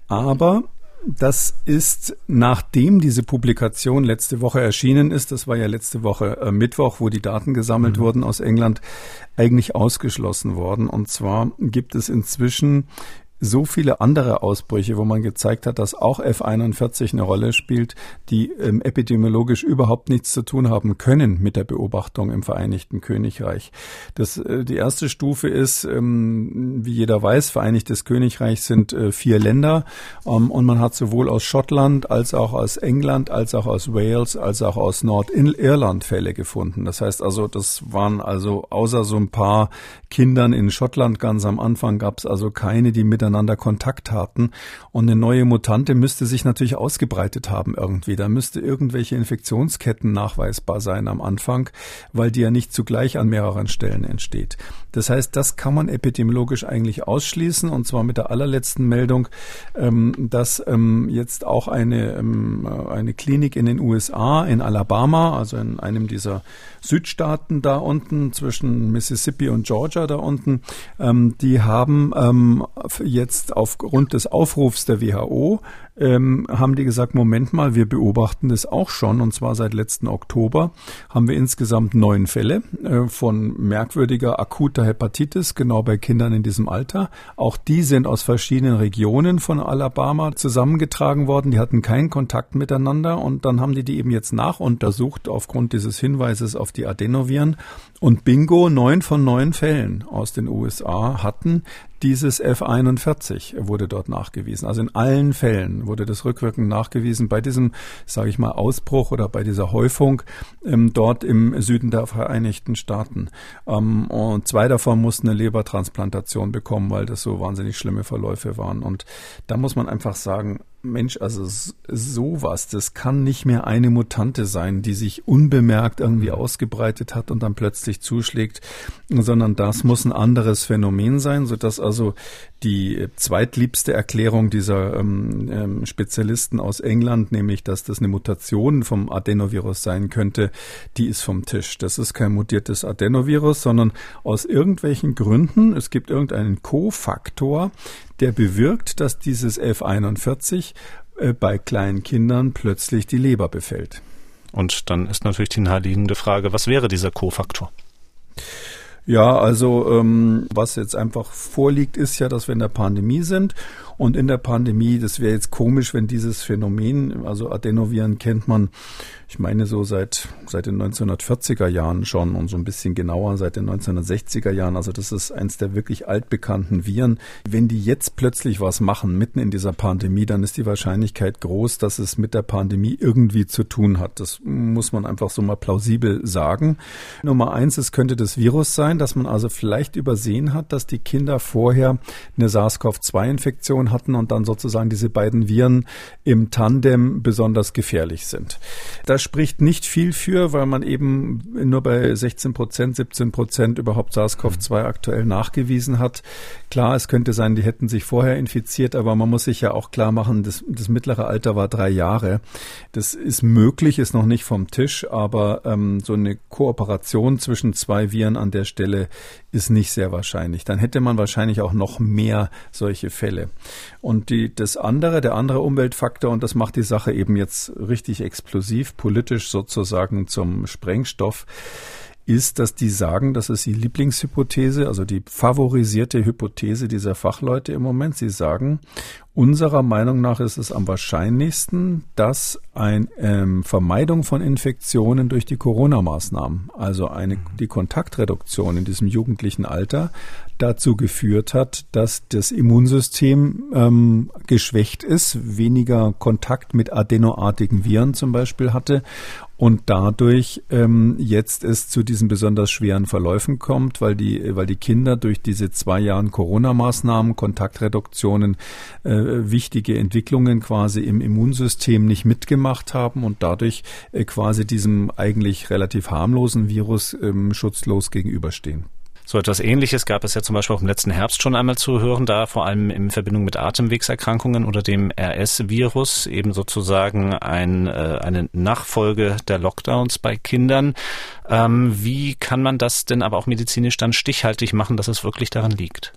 Aber das ist, nachdem diese Publikation letzte Woche erschienen ist, das war ja letzte Woche äh, Mittwoch, wo die Daten gesammelt mhm. wurden aus England, eigentlich ausgeschlossen worden. Und zwar gibt es inzwischen so viele andere Ausbrüche, wo man gezeigt hat, dass auch F41 eine Rolle spielt, die ähm, epidemiologisch überhaupt nichts zu tun haben können mit der Beobachtung im Vereinigten Königreich. Das, äh, die erste Stufe ist, ähm, wie jeder weiß, Vereinigtes Königreich sind äh, vier Länder ähm, und man hat sowohl aus Schottland als auch aus England, als auch aus Wales, als auch aus Nordirland Fälle gefunden. Das heißt also, das waren also außer so ein paar Kindern in Schottland ganz am Anfang gab es also keine, die miteinander Kontakt hatten. Und eine neue Mutante müsste sich natürlich ausgebreitet haben irgendwie. Da müsste irgendwelche Infektionsketten nachweisbar sein am Anfang, weil die ja nicht zugleich an mehreren Stellen entsteht. Das heißt, das kann man epidemiologisch eigentlich ausschließen und zwar mit der allerletzten Meldung, ähm, dass ähm, jetzt auch eine, ähm, eine Klinik in den USA, in Alabama, also in einem dieser Südstaaten da unten zwischen Mississippi und Georgia da unten, die haben jetzt aufgrund des Aufrufs der WHO ähm, haben die gesagt, Moment mal, wir beobachten das auch schon und zwar seit letzten Oktober haben wir insgesamt neun Fälle äh, von merkwürdiger akuter Hepatitis, genau bei Kindern in diesem Alter. Auch die sind aus verschiedenen Regionen von Alabama zusammengetragen worden. Die hatten keinen Kontakt miteinander und dann haben die die eben jetzt nachuntersucht aufgrund dieses Hinweises auf die Adenoviren und bingo, neun von neun Fällen aus den USA hatten dieses F41 wurde dort nachgewiesen. Also in allen Fällen wurde das rückwirkend nachgewiesen bei diesem, sage ich mal, Ausbruch oder bei dieser Häufung ähm, dort im Süden der Vereinigten Staaten. Ähm, und zwei davon mussten eine Lebertransplantation bekommen, weil das so wahnsinnig schlimme Verläufe waren. Und da muss man einfach sagen, Mensch, also sowas, das kann nicht mehr eine Mutante sein, die sich unbemerkt irgendwie ausgebreitet hat und dann plötzlich zuschlägt, sondern das muss ein anderes Phänomen sein, so dass also die zweitliebste Erklärung dieser ähm, ähm, Spezialisten aus England, nämlich dass das eine Mutation vom Adenovirus sein könnte, die ist vom Tisch. Das ist kein mutiertes Adenovirus, sondern aus irgendwelchen Gründen, es gibt irgendeinen Kofaktor, der bewirkt, dass dieses F41 äh, bei kleinen Kindern plötzlich die Leber befällt. Und dann ist natürlich die naheliegende Frage, was wäre dieser Kofaktor? Ja, also ähm, was jetzt einfach vorliegt, ist ja, dass wir in der Pandemie sind und in der Pandemie, das wäre jetzt komisch, wenn dieses Phänomen, also Adenoviren kennt man, ich meine so seit, seit den 1940er Jahren schon und so ein bisschen genauer seit den 1960er Jahren. Also das ist eins der wirklich altbekannten Viren. Wenn die jetzt plötzlich was machen, mitten in dieser Pandemie, dann ist die Wahrscheinlichkeit groß, dass es mit der Pandemie irgendwie zu tun hat. Das muss man einfach so mal plausibel sagen. Nummer eins, es könnte das Virus sein, dass man also vielleicht übersehen hat, dass die Kinder vorher eine SARS-CoV-2-Infektion hatten und dann sozusagen diese beiden Viren im Tandem besonders gefährlich sind. Da spricht nicht viel für, weil man eben nur bei 16 Prozent, 17 Prozent überhaupt SARS-CoV-2 aktuell nachgewiesen hat. Klar, es könnte sein, die hätten sich vorher infiziert, aber man muss sich ja auch klar machen, das, das mittlere Alter war drei Jahre. Das ist möglich, ist noch nicht vom Tisch, aber ähm, so eine Kooperation zwischen zwei Viren an der Stelle ist nicht sehr wahrscheinlich. Dann hätte man wahrscheinlich auch noch mehr solche Fälle. Und die, das andere, der andere Umweltfaktor, und das macht die Sache eben jetzt richtig explosiv, politisch sozusagen zum Sprengstoff, ist, dass die sagen, das ist die Lieblingshypothese, also die favorisierte Hypothese dieser Fachleute im Moment. Sie sagen, unserer Meinung nach ist es am wahrscheinlichsten, dass eine ähm, Vermeidung von Infektionen durch die Corona-Maßnahmen, also eine, die Kontaktreduktion in diesem jugendlichen Alter, dazu geführt hat, dass das Immunsystem ähm, geschwächt ist, weniger Kontakt mit adenoartigen Viren zum Beispiel hatte und dadurch ähm, jetzt es zu diesen besonders schweren Verläufen kommt, weil die, weil die Kinder durch diese zwei Jahren Corona-Maßnahmen, Kontaktreduktionen, äh, wichtige Entwicklungen quasi im Immunsystem nicht mitgemacht haben und dadurch äh, quasi diesem eigentlich relativ harmlosen Virus ähm, schutzlos gegenüberstehen. So etwas Ähnliches gab es ja zum Beispiel auch im letzten Herbst schon einmal zu hören, da vor allem in Verbindung mit Atemwegserkrankungen oder dem RS-Virus, eben sozusagen ein, äh, eine Nachfolge der Lockdowns bei Kindern. Ähm, wie kann man das denn aber auch medizinisch dann stichhaltig machen, dass es wirklich daran liegt?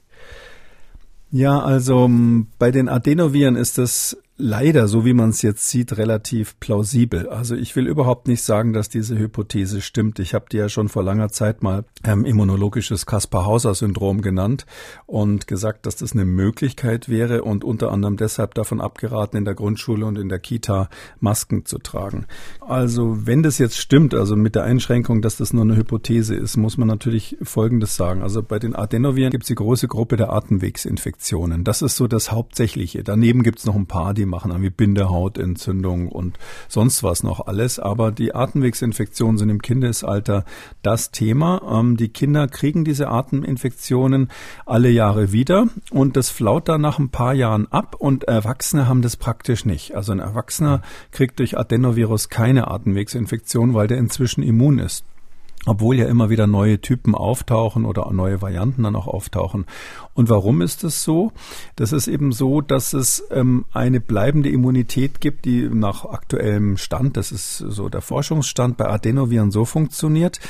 Ja, also bei den Adenoviren ist es leider, so wie man es jetzt sieht, relativ plausibel. Also ich will überhaupt nicht sagen, dass diese Hypothese stimmt. Ich habe dir ja schon vor langer Zeit mal ähm, immunologisches Kaspar-Hauser-Syndrom genannt und gesagt, dass das eine Möglichkeit wäre und unter anderem deshalb davon abgeraten, in der Grundschule und in der Kita Masken zu tragen. Also wenn das jetzt stimmt, also mit der Einschränkung, dass das nur eine Hypothese ist, muss man natürlich Folgendes sagen. Also bei den Adenoviren gibt es die große Gruppe der Atemwegsinfektionen. Das ist so das Hauptsächliche. Daneben gibt es noch ein paar, die die machen irgendwie Bindehautentzündung und sonst was noch alles. Aber die Atemwegsinfektionen sind im Kindesalter das Thema. Ähm, die Kinder kriegen diese Ateminfektionen alle Jahre wieder und das flaut dann nach ein paar Jahren ab und Erwachsene haben das praktisch nicht. Also ein Erwachsener kriegt durch Adenovirus keine Atemwegsinfektion, weil der inzwischen immun ist obwohl ja immer wieder neue Typen auftauchen oder neue Varianten dann auch auftauchen. Und warum ist das so? Das ist eben so, dass es ähm, eine bleibende Immunität gibt, die nach aktuellem Stand, das ist so der Forschungsstand bei Adenoviren so funktioniert.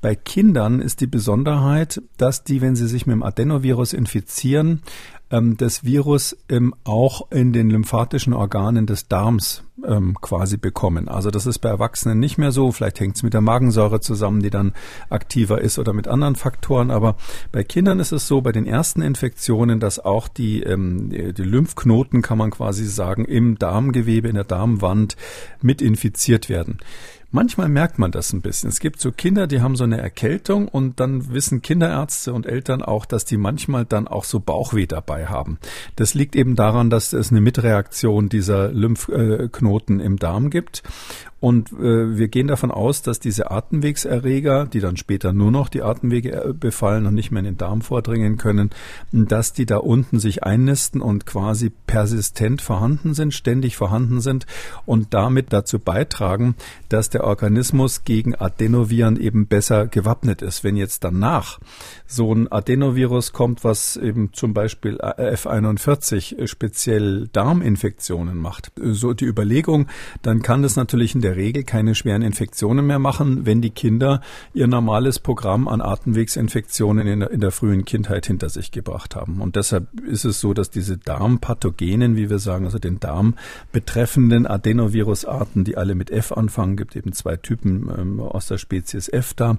Bei Kindern ist die Besonderheit, dass die, wenn sie sich mit dem Adenovirus infizieren, ähm, das Virus ähm, auch in den lymphatischen Organen des Darms ähm, quasi bekommen. Also das ist bei Erwachsenen nicht mehr so. Vielleicht hängt es mit der Magensäure zusammen, die dann aktiver ist oder mit anderen Faktoren. Aber bei Kindern ist es so, bei den ersten Infektionen, dass auch die, ähm, die Lymphknoten, kann man quasi sagen, im Darmgewebe, in der Darmwand mit infiziert werden. Manchmal merkt man das ein bisschen. Es gibt so Kinder, die haben so eine Erkältung und dann wissen Kinderärzte und Eltern auch, dass die manchmal dann auch so Bauchweh dabei haben. Das liegt eben daran, dass es eine Mitreaktion dieser Lymphknoten im Darm gibt. Und äh, wir gehen davon aus, dass diese Atemwegserreger, die dann später nur noch die Atemwege äh, befallen und nicht mehr in den Darm vordringen können, dass die da unten sich einnisten und quasi persistent vorhanden sind, ständig vorhanden sind und damit dazu beitragen, dass der Organismus gegen Adenoviren eben besser gewappnet ist. Wenn jetzt danach so ein Adenovirus kommt, was eben zum Beispiel F41 speziell Darminfektionen macht, so die Überlegung, dann kann das natürlich in der Regel keine schweren Infektionen mehr machen, wenn die Kinder ihr normales Programm an Atemwegsinfektionen in der, in der frühen Kindheit hinter sich gebracht haben. Und deshalb ist es so, dass diese Darmpathogenen, wie wir sagen, also den Darm betreffenden Adenovirusarten, die alle mit F anfangen, gibt eben zwei Typen ähm, aus der Spezies F da,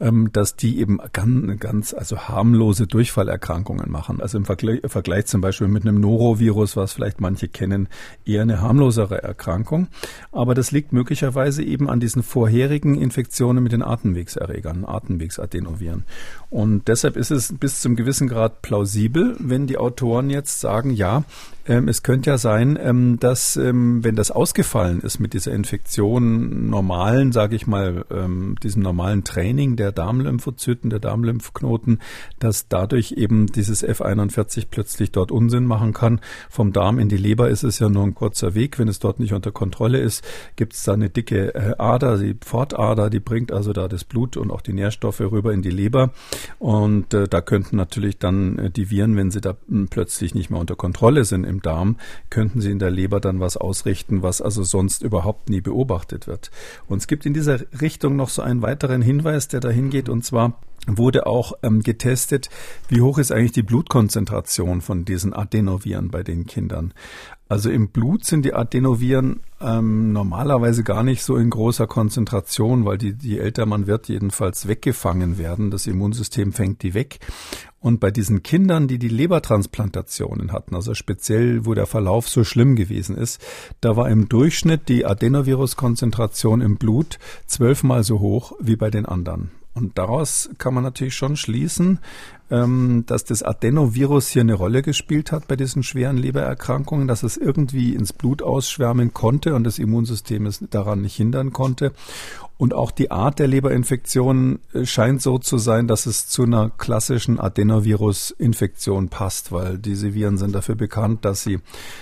ähm, dass die eben ganz, ganz also harmlose Durchfallerkrankungen machen. Also im Vergleich, Vergleich zum Beispiel mit einem Norovirus, was vielleicht manche kennen, eher eine harmlosere Erkrankung. Aber das liegt möglicherweise eben an diesen vorherigen Infektionen mit den Atemwegserregern, Atemwegsadenoviren. Und deshalb ist es bis zum gewissen Grad plausibel, wenn die Autoren jetzt sagen, ja, ähm, es könnte ja sein, ähm, dass ähm, wenn das ausgefallen ist mit dieser Infektion normalen, sage ich mal, ähm, diesem normalen Training der Darmlymphozyten, der Darmlymphknoten, dass dadurch eben dieses F41 plötzlich dort Unsinn machen kann. Vom Darm in die Leber ist es ja nur ein kurzer Weg. Wenn es dort nicht unter Kontrolle ist, gibt es da eine dicke äh, Ader, die Pfortader, die bringt also da das Blut und auch die Nährstoffe rüber in die Leber. Und äh, da könnten natürlich dann äh, die Viren, wenn sie da mh, plötzlich nicht mehr unter Kontrolle sind im Darm, könnten sie in der Leber dann was ausrichten, was also sonst überhaupt nie beobachtet wird. Und es gibt in dieser Richtung noch so einen weiteren Hinweis, der dahin geht, und zwar wurde auch ähm, getestet, wie hoch ist eigentlich die Blutkonzentration von diesen Adenoviren bei den Kindern. Also im Blut sind die Adenoviren ähm, normalerweise gar nicht so in großer Konzentration, weil die, je älter man wird, jedenfalls weggefangen werden. Das Immunsystem fängt die weg. Und bei diesen Kindern, die die Lebertransplantationen hatten, also speziell, wo der Verlauf so schlimm gewesen ist, da war im Durchschnitt die Adenoviruskonzentration im Blut zwölfmal so hoch wie bei den anderen. Und daraus kann man natürlich schon schließen, ähm, dass das Adenovirus hier eine Rolle gespielt hat bei diesen schweren Lebererkrankungen, dass es irgendwie ins Blut ausschwärmen konnte und das Immunsystem es daran nicht hindern konnte. Und auch die Art der Leberinfektion äh, scheint so zu sein, dass es zu einer klassischen Adenovirus-Infektion passt, weil diese Viren sind dafür bekannt, dass sie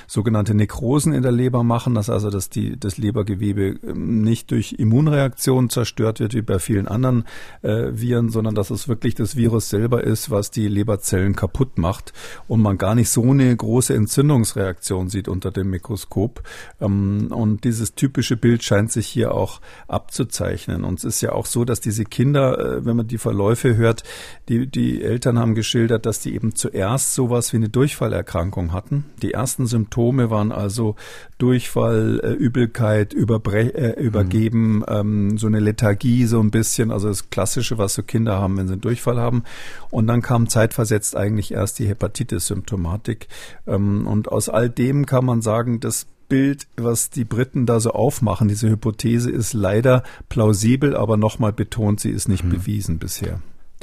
sogenannte Nekrosen in der Leber machen, dass also dass die, das Lebergewebe ähm, nicht durch Immunreaktionen zerstört wird wie bei vielen anderen äh, Viren, sondern dass es wirklich das Virus selber ist, was die Leberzellen kaputt macht und man gar nicht so eine große Entzündungsreaktion sieht unter dem Mikroskop. Ähm, und dieses typische Bild scheint sich hier auch abzuzeichnen aufzeichnen. Und es ist ja auch so, dass diese Kinder, äh, wenn man die Verläufe hört, die, die Eltern haben geschildert, dass die eben zuerst sowas wie eine Durchfallerkrankung hatten. Die ersten Symptome waren also Durchfall, äh, Übelkeit, Überbre äh, Übergeben, mhm. ähm, so eine Lethargie so ein bisschen, also das Klassische, was so Kinder haben, wenn sie einen Durchfall haben. Und dann kam zeitversetzt eigentlich erst die Hepatitis-Symptomatik. Ähm, und aus all dem kann man sagen, dass Bild, was die Briten da so aufmachen, diese Hypothese ist leider plausibel, aber nochmal betont, sie ist nicht mhm. bewiesen bisher.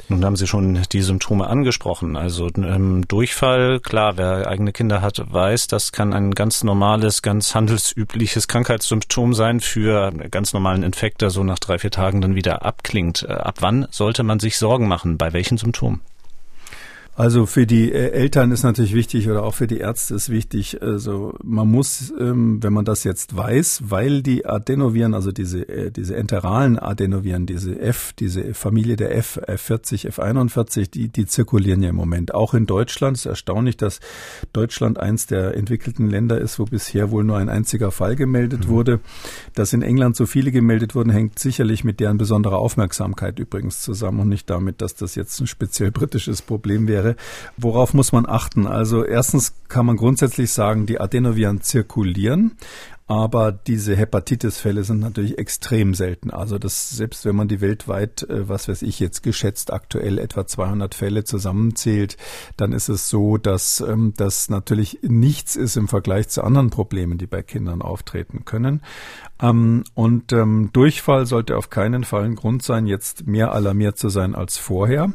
Nun haben Sie schon die Symptome angesprochen. Also ähm, Durchfall, klar, wer eigene Kinder hat, weiß, das kann ein ganz normales, ganz handelsübliches Krankheitssymptom sein für ganz normalen Infekt, der so nach drei, vier Tagen dann wieder abklingt. Äh, ab wann sollte man sich Sorgen machen? Bei welchen Symptomen? Also für die äh, Eltern ist natürlich wichtig oder auch für die Ärzte ist wichtig, also man muss, ähm, wenn man das jetzt weiß, weil die Adenoviren, also diese, äh, diese enteralen Adenoviren, diese F, diese Familie der F, F40, F41, die, die zirkulieren ja im Moment. Auch in Deutschland. Es ist erstaunlich, dass Deutschland eins der entwickelten Länder ist, wo bisher wohl nur ein einziger Fall gemeldet mhm. wurde. Dass in England so viele gemeldet wurden, hängt sicherlich mit deren besonderer Aufmerksamkeit übrigens zusammen und nicht damit, dass das jetzt ein speziell britisches Problem wäre wäre. Worauf muss man achten? Also erstens kann man grundsätzlich sagen, die Adenoviren zirkulieren. Aber diese Hepatitis-Fälle sind natürlich extrem selten. Also das, selbst wenn man die weltweit, äh, was weiß ich jetzt geschätzt aktuell etwa 200 Fälle zusammenzählt, dann ist es so, dass ähm, das natürlich nichts ist im Vergleich zu anderen Problemen, die bei Kindern auftreten können. Ähm, und ähm, Durchfall sollte auf keinen Fall ein Grund sein, jetzt mehr alarmiert zu sein als vorher.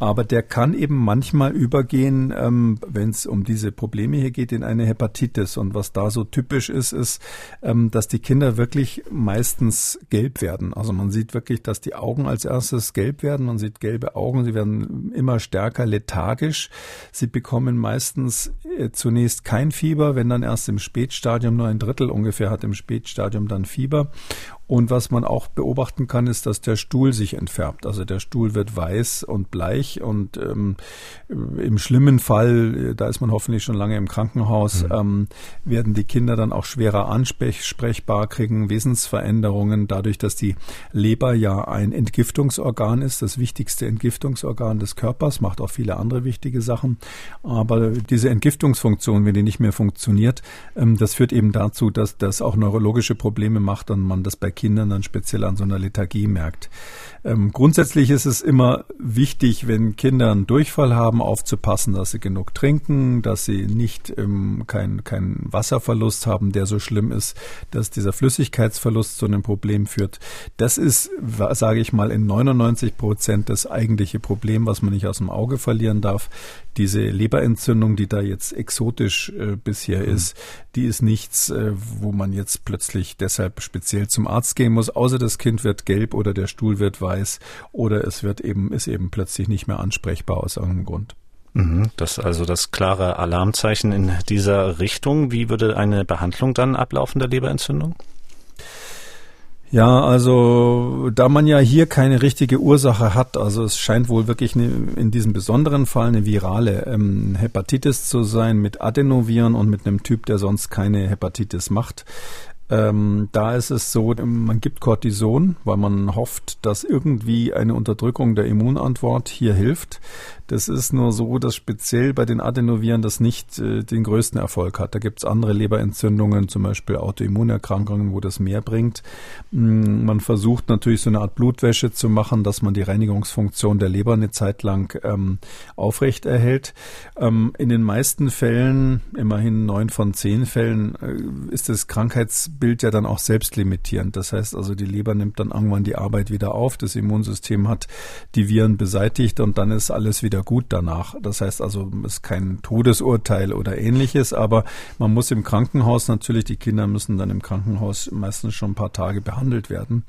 Aber der kann eben manchmal übergehen, ähm, wenn es um diese Probleme hier geht, in eine Hepatitis. Und was da so typisch ist, ist, ähm, dass die Kinder wirklich meistens gelb werden. Also man sieht wirklich, dass die Augen als erstes gelb werden. Man sieht gelbe Augen. Sie werden immer stärker lethargisch. Sie bekommen meistens äh, zunächst kein Fieber, wenn dann erst im Spätstadium nur ein Drittel ungefähr hat im Spätstadium dann Fieber. Und was man auch beobachten kann, ist, dass der Stuhl sich entfärbt. Also der Stuhl wird weiß und bleich und ähm, im schlimmen Fall, da ist man hoffentlich schon lange im Krankenhaus, mhm. ähm, werden die Kinder dann auch schwerer ansprechbar, kriegen Wesensveränderungen, dadurch, dass die Leber ja ein Entgiftungsorgan ist, das wichtigste Entgiftungsorgan des Körpers, macht auch viele andere wichtige Sachen. Aber diese Entgiftungsfunktion, wenn die nicht mehr funktioniert, ähm, das führt eben dazu, dass das auch neurologische Probleme macht und man das bei Kindern dann speziell an so einer Lethargie merkt. Ähm, grundsätzlich ist es immer wichtig, wenn Kinder einen Durchfall haben, aufzupassen, dass sie genug trinken, dass sie nicht ähm, keinen kein Wasserverlust haben, der so schlimm ist, dass dieser Flüssigkeitsverlust zu einem Problem führt. Das ist, sage ich mal, in 99 Prozent das eigentliche Problem, was man nicht aus dem Auge verlieren darf. Diese Leberentzündung, die da jetzt exotisch äh, bisher mhm. ist, die ist nichts, äh, wo man jetzt plötzlich deshalb speziell zum Arzt gehen muss, außer das Kind wird gelb oder der Stuhl wird weiß weiß oder es wird eben, ist eben plötzlich nicht mehr ansprechbar aus irgendeinem Grund. Mhm, das ist also das klare Alarmzeichen in dieser Richtung. Wie würde eine Behandlung dann ablaufen der Leberentzündung? Ja, also da man ja hier keine richtige Ursache hat, also es scheint wohl wirklich eine, in diesem besonderen Fall eine virale ähm, Hepatitis zu sein mit Adenoviren und mit einem Typ, der sonst keine Hepatitis macht. Ähm, da ist es so, man gibt Cortison, weil man hofft, dass irgendwie eine Unterdrückung der Immunantwort hier hilft. Das ist nur so, dass speziell bei den Adenoviren das nicht äh, den größten Erfolg hat. Da gibt es andere Leberentzündungen, zum Beispiel Autoimmunerkrankungen, wo das mehr bringt. Mm, man versucht natürlich so eine Art Blutwäsche zu machen, dass man die Reinigungsfunktion der Leber eine Zeit lang ähm, aufrecht erhält. Ähm, in den meisten Fällen, immerhin neun von zehn Fällen, äh, ist das Krankheits Bild ja dann auch selbstlimitierend. Das heißt also, die Leber nimmt dann irgendwann die Arbeit wieder auf, das Immunsystem hat die Viren beseitigt und dann ist alles wieder gut danach. Das heißt also, es ist kein Todesurteil oder ähnliches, aber man muss im Krankenhaus natürlich, die Kinder müssen dann im Krankenhaus meistens schon ein paar Tage behandelt werden.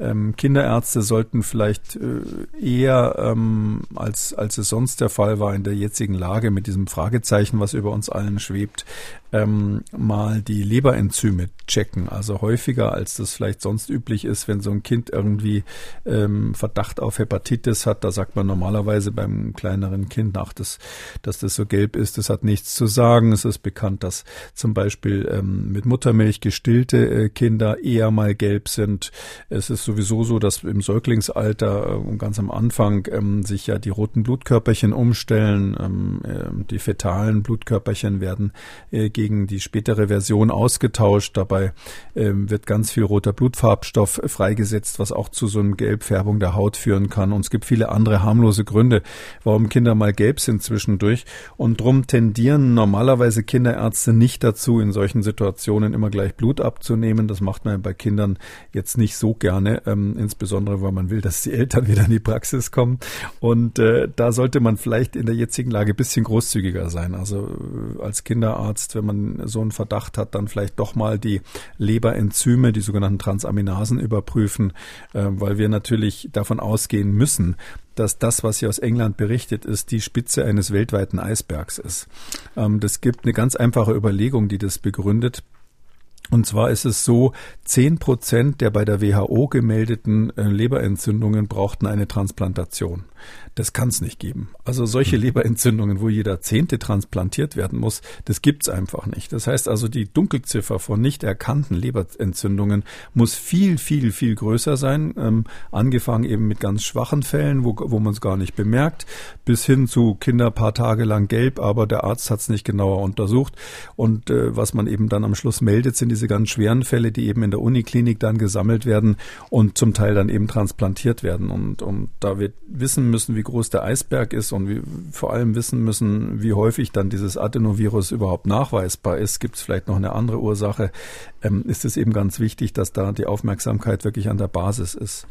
Ähm, Kinderärzte sollten vielleicht äh, eher, ähm, als, als es sonst der Fall war in der jetzigen Lage mit diesem Fragezeichen, was über uns allen schwebt, ähm, mal die Leberenzyme checken. Also häufiger, als das vielleicht sonst üblich ist, wenn so ein Kind irgendwie ähm, Verdacht auf Hepatitis hat. Da sagt man normalerweise beim kleineren Kind nach, dass, dass das so gelb ist, das hat nichts zu sagen. Es ist bekannt, dass zum Beispiel ähm, mit Muttermilch gestillte äh, Kinder eher mal gelb sind. Es ist sowieso so, dass im Säuglingsalter äh, ganz am Anfang ähm, sich ja die roten Blutkörperchen umstellen. Ähm, äh, die fetalen Blutkörperchen werden äh, gegen die spätere Version ausgetauscht. Dabei ähm, wird ganz viel roter Blutfarbstoff freigesetzt, was auch zu so einer Gelbfärbung der Haut führen kann. Und es gibt viele andere harmlose Gründe, warum Kinder mal gelb sind zwischendurch. Und drum tendieren normalerweise Kinderärzte nicht dazu, in solchen Situationen immer gleich Blut abzunehmen. Das macht man bei Kindern jetzt nicht so gerne, ähm, insbesondere weil man will, dass die Eltern wieder in die Praxis kommen. Und äh, da sollte man vielleicht in der jetzigen Lage bisschen großzügiger sein. Also äh, als Kinderarzt, wenn man so einen Verdacht hat, dann vielleicht doch mal die Leberenzyme, die sogenannten Transaminasen überprüfen, äh, weil wir natürlich davon ausgehen müssen, dass das, was hier aus England berichtet ist, die Spitze eines weltweiten Eisbergs ist. Ähm, das gibt eine ganz einfache Überlegung, die das begründet. Und zwar ist es so, zehn Prozent der bei der WHO gemeldeten äh, Leberentzündungen brauchten eine Transplantation. Das kann es nicht geben. Also solche hm. Leberentzündungen, wo jeder Zehnte transplantiert werden muss, das gibt's einfach nicht. Das heißt also, die Dunkelziffer von nicht erkannten Leberentzündungen muss viel, viel, viel größer sein. Ähm, angefangen eben mit ganz schwachen Fällen, wo, wo man es gar nicht bemerkt, bis hin zu Kinder paar Tage lang gelb, aber der Arzt hat es nicht genauer untersucht. Und äh, was man eben dann am Schluss meldet, sind diese diese ganz schweren Fälle, die eben in der Uniklinik dann gesammelt werden und zum Teil dann eben transplantiert werden. Und, und da wir wissen müssen, wie groß der Eisberg ist und wir vor allem wissen müssen, wie häufig dann dieses Adenovirus überhaupt nachweisbar ist, gibt es vielleicht noch eine andere Ursache, ähm, ist es eben ganz wichtig, dass da die Aufmerksamkeit wirklich an der Basis ist.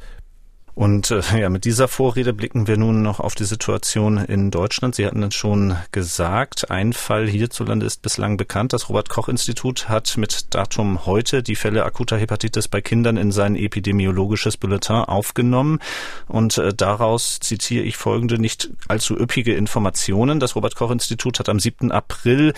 Und äh, (laughs) ja, mit dieser Vorrede blicken wir nun noch auf die Situation in Deutschland. Sie hatten es schon gesagt, ein Fall hierzulande ist bislang bekannt. Das Robert Koch Institut hat mit Datum heute die Fälle akuter Hepatitis bei Kindern in sein epidemiologisches Bulletin aufgenommen. Und äh, daraus zitiere ich folgende nicht allzu üppige Informationen. Das Robert Koch Institut hat am 7. April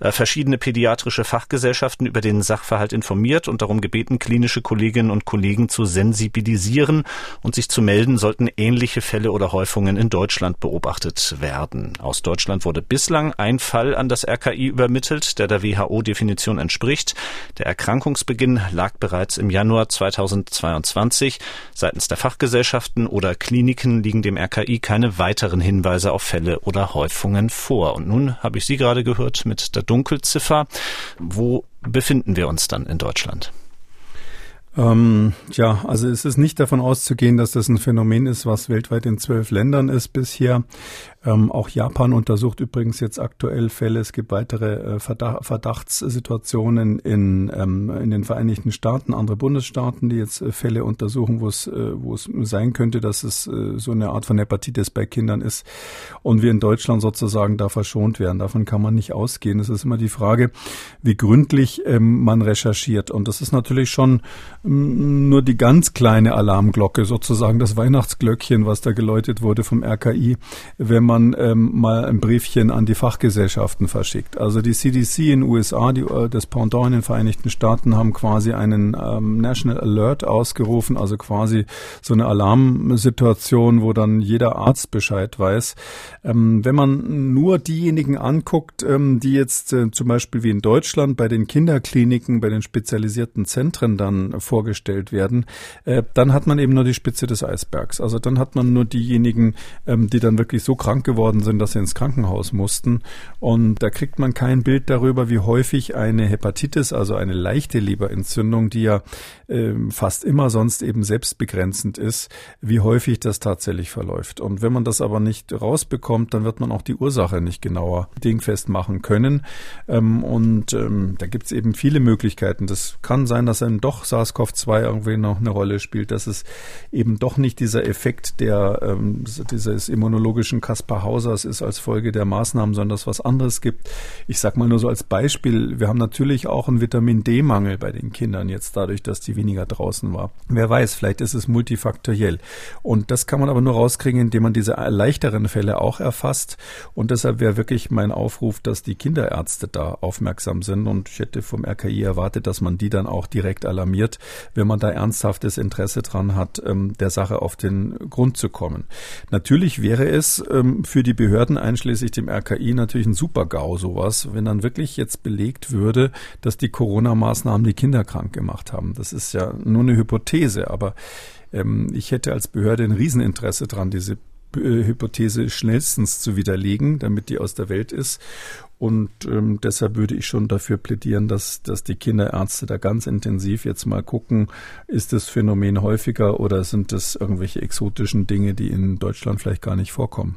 äh, verschiedene pädiatrische Fachgesellschaften über den Sachverhalt informiert und darum gebeten, klinische Kolleginnen und Kollegen zu sensibilisieren und sich zu melden, sollten ähnliche Fälle oder Häufungen in Deutschland beobachtet werden. Aus Deutschland wurde bislang ein Fall an das RKI übermittelt, der der WHO-Definition entspricht. Der Erkrankungsbeginn lag bereits im Januar 2022. Seitens der Fachgesellschaften oder Kliniken liegen dem RKI keine weiteren Hinweise auf Fälle oder Häufungen vor. Und nun habe ich Sie gerade gehört mit der Dunkelziffer. Wo befinden wir uns dann in Deutschland? Ähm, ja, also es ist nicht davon auszugehen, dass das ein Phänomen ist, was weltweit in zwölf Ländern ist bisher. Ähm, auch Japan untersucht übrigens jetzt aktuell Fälle. Es gibt weitere äh, Verdacht, Verdachtssituationen in, ähm, in den Vereinigten Staaten, andere Bundesstaaten, die jetzt äh, Fälle untersuchen, wo es, äh, wo es sein könnte, dass es äh, so eine Art von Hepatitis bei Kindern ist. Und wir in Deutschland sozusagen da verschont werden. Davon kann man nicht ausgehen. Es ist immer die Frage, wie gründlich ähm, man recherchiert. Und das ist natürlich schon mm, nur die ganz kleine Alarmglocke, sozusagen das Weihnachtsglöckchen, was da geläutet wurde vom RKI, wenn man ähm, mal ein Briefchen an die Fachgesellschaften verschickt. Also die CDC in den USA, die, äh, das Pendant in den Vereinigten Staaten haben quasi einen ähm, National Alert ausgerufen, also quasi so eine Alarmsituation, wo dann jeder Arzt Bescheid weiß. Ähm, wenn man nur diejenigen anguckt, ähm, die jetzt äh, zum Beispiel wie in Deutschland bei den Kinderkliniken, bei den spezialisierten Zentren dann vorgestellt werden, äh, dann hat man eben nur die Spitze des Eisbergs. Also dann hat man nur diejenigen, ähm, die dann wirklich so krank krank geworden sind, dass sie ins Krankenhaus mussten. Und da kriegt man kein Bild darüber, wie häufig eine Hepatitis, also eine leichte Leberentzündung, die ja äh, fast immer sonst eben selbstbegrenzend ist, wie häufig das tatsächlich verläuft. Und wenn man das aber nicht rausbekommt, dann wird man auch die Ursache nicht genauer dingfest machen können. Ähm, und ähm, da gibt es eben viele Möglichkeiten. Das kann sein, dass dann doch SARS-CoV-2 irgendwie noch eine Rolle spielt, dass es eben doch nicht dieser Effekt der ähm, dieses immunologischen Kasper Kaspar Hausers ist als Folge der Maßnahmen, sondern dass was anderes gibt. Ich sage mal nur so als Beispiel, wir haben natürlich auch einen Vitamin D-Mangel bei den Kindern jetzt dadurch, dass die weniger draußen war. Wer weiß, vielleicht ist es multifaktoriell. Und das kann man aber nur rauskriegen, indem man diese leichteren Fälle auch erfasst. Und deshalb wäre wirklich mein Aufruf, dass die Kinderärzte da aufmerksam sind. Und ich hätte vom RKI erwartet, dass man die dann auch direkt alarmiert, wenn man da ernsthaftes Interesse dran hat, ähm, der Sache auf den Grund zu kommen. Natürlich wäre es ähm, für die Behörden einschließlich dem RKI natürlich ein Super-GAU sowas, wenn dann wirklich jetzt belegt würde, dass die Corona-Maßnahmen die Kinder krank gemacht haben. Das ist ja nur eine Hypothese, aber ähm, ich hätte als Behörde ein Rieseninteresse dran, diese äh, Hypothese schnellstens zu widerlegen, damit die aus der Welt ist. Und ähm, deshalb würde ich schon dafür plädieren, dass, dass die Kinderärzte da ganz intensiv jetzt mal gucken, ist das Phänomen häufiger oder sind das irgendwelche exotischen Dinge, die in Deutschland vielleicht gar nicht vorkommen.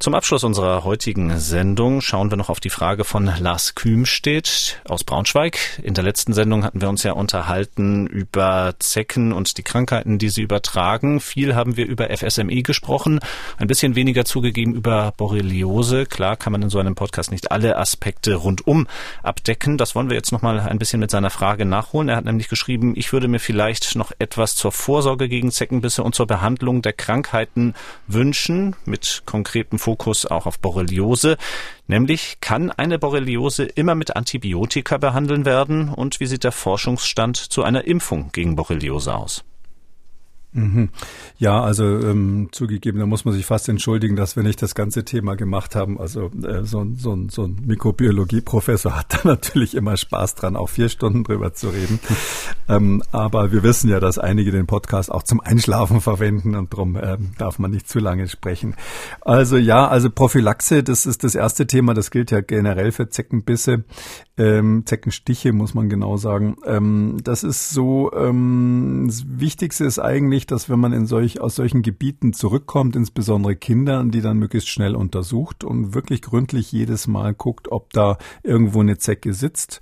Zum Abschluss unserer heutigen Sendung schauen wir noch auf die Frage von Lars Kühmstedt aus Braunschweig. In der letzten Sendung hatten wir uns ja unterhalten über Zecken und die Krankheiten, die sie übertragen. Viel haben wir über FSME gesprochen, ein bisschen weniger zugegeben über Borreliose. Klar kann man in so einem Podcast nicht alle Aspekte rundum abdecken. Das wollen wir jetzt noch mal ein bisschen mit seiner Frage nachholen. Er hat nämlich geschrieben, ich würde mir vielleicht noch etwas zur Vorsorge gegen Zeckenbisse und zur Behandlung der Krankheiten wünschen, mit konkreten Fokus auch auf Borreliose. Nämlich kann eine Borreliose immer mit Antibiotika behandeln werden und wie sieht der Forschungsstand zu einer Impfung gegen Borreliose aus? Mhm. Ja, also ähm, zugegeben, da muss man sich fast entschuldigen, dass wir nicht das ganze Thema gemacht haben. Also äh, so, so, so ein Mikrobiologie-Professor hat da (laughs) natürlich immer Spaß dran, auch vier Stunden drüber zu reden. (laughs) ähm, aber wir wissen ja, dass einige den Podcast auch zum Einschlafen verwenden und darum ähm, darf man nicht zu lange sprechen. Also ja, also Prophylaxe, das ist das erste Thema, das gilt ja generell für Zeckenbisse, ähm, Zeckenstiche muss man genau sagen. Ähm, das ist so, ähm, das Wichtigste ist eigentlich, wichtig, dass wenn man in solch, aus solchen Gebieten zurückkommt, insbesondere Kinder, die dann möglichst schnell untersucht und wirklich gründlich jedes Mal guckt, ob da irgendwo eine Zecke sitzt.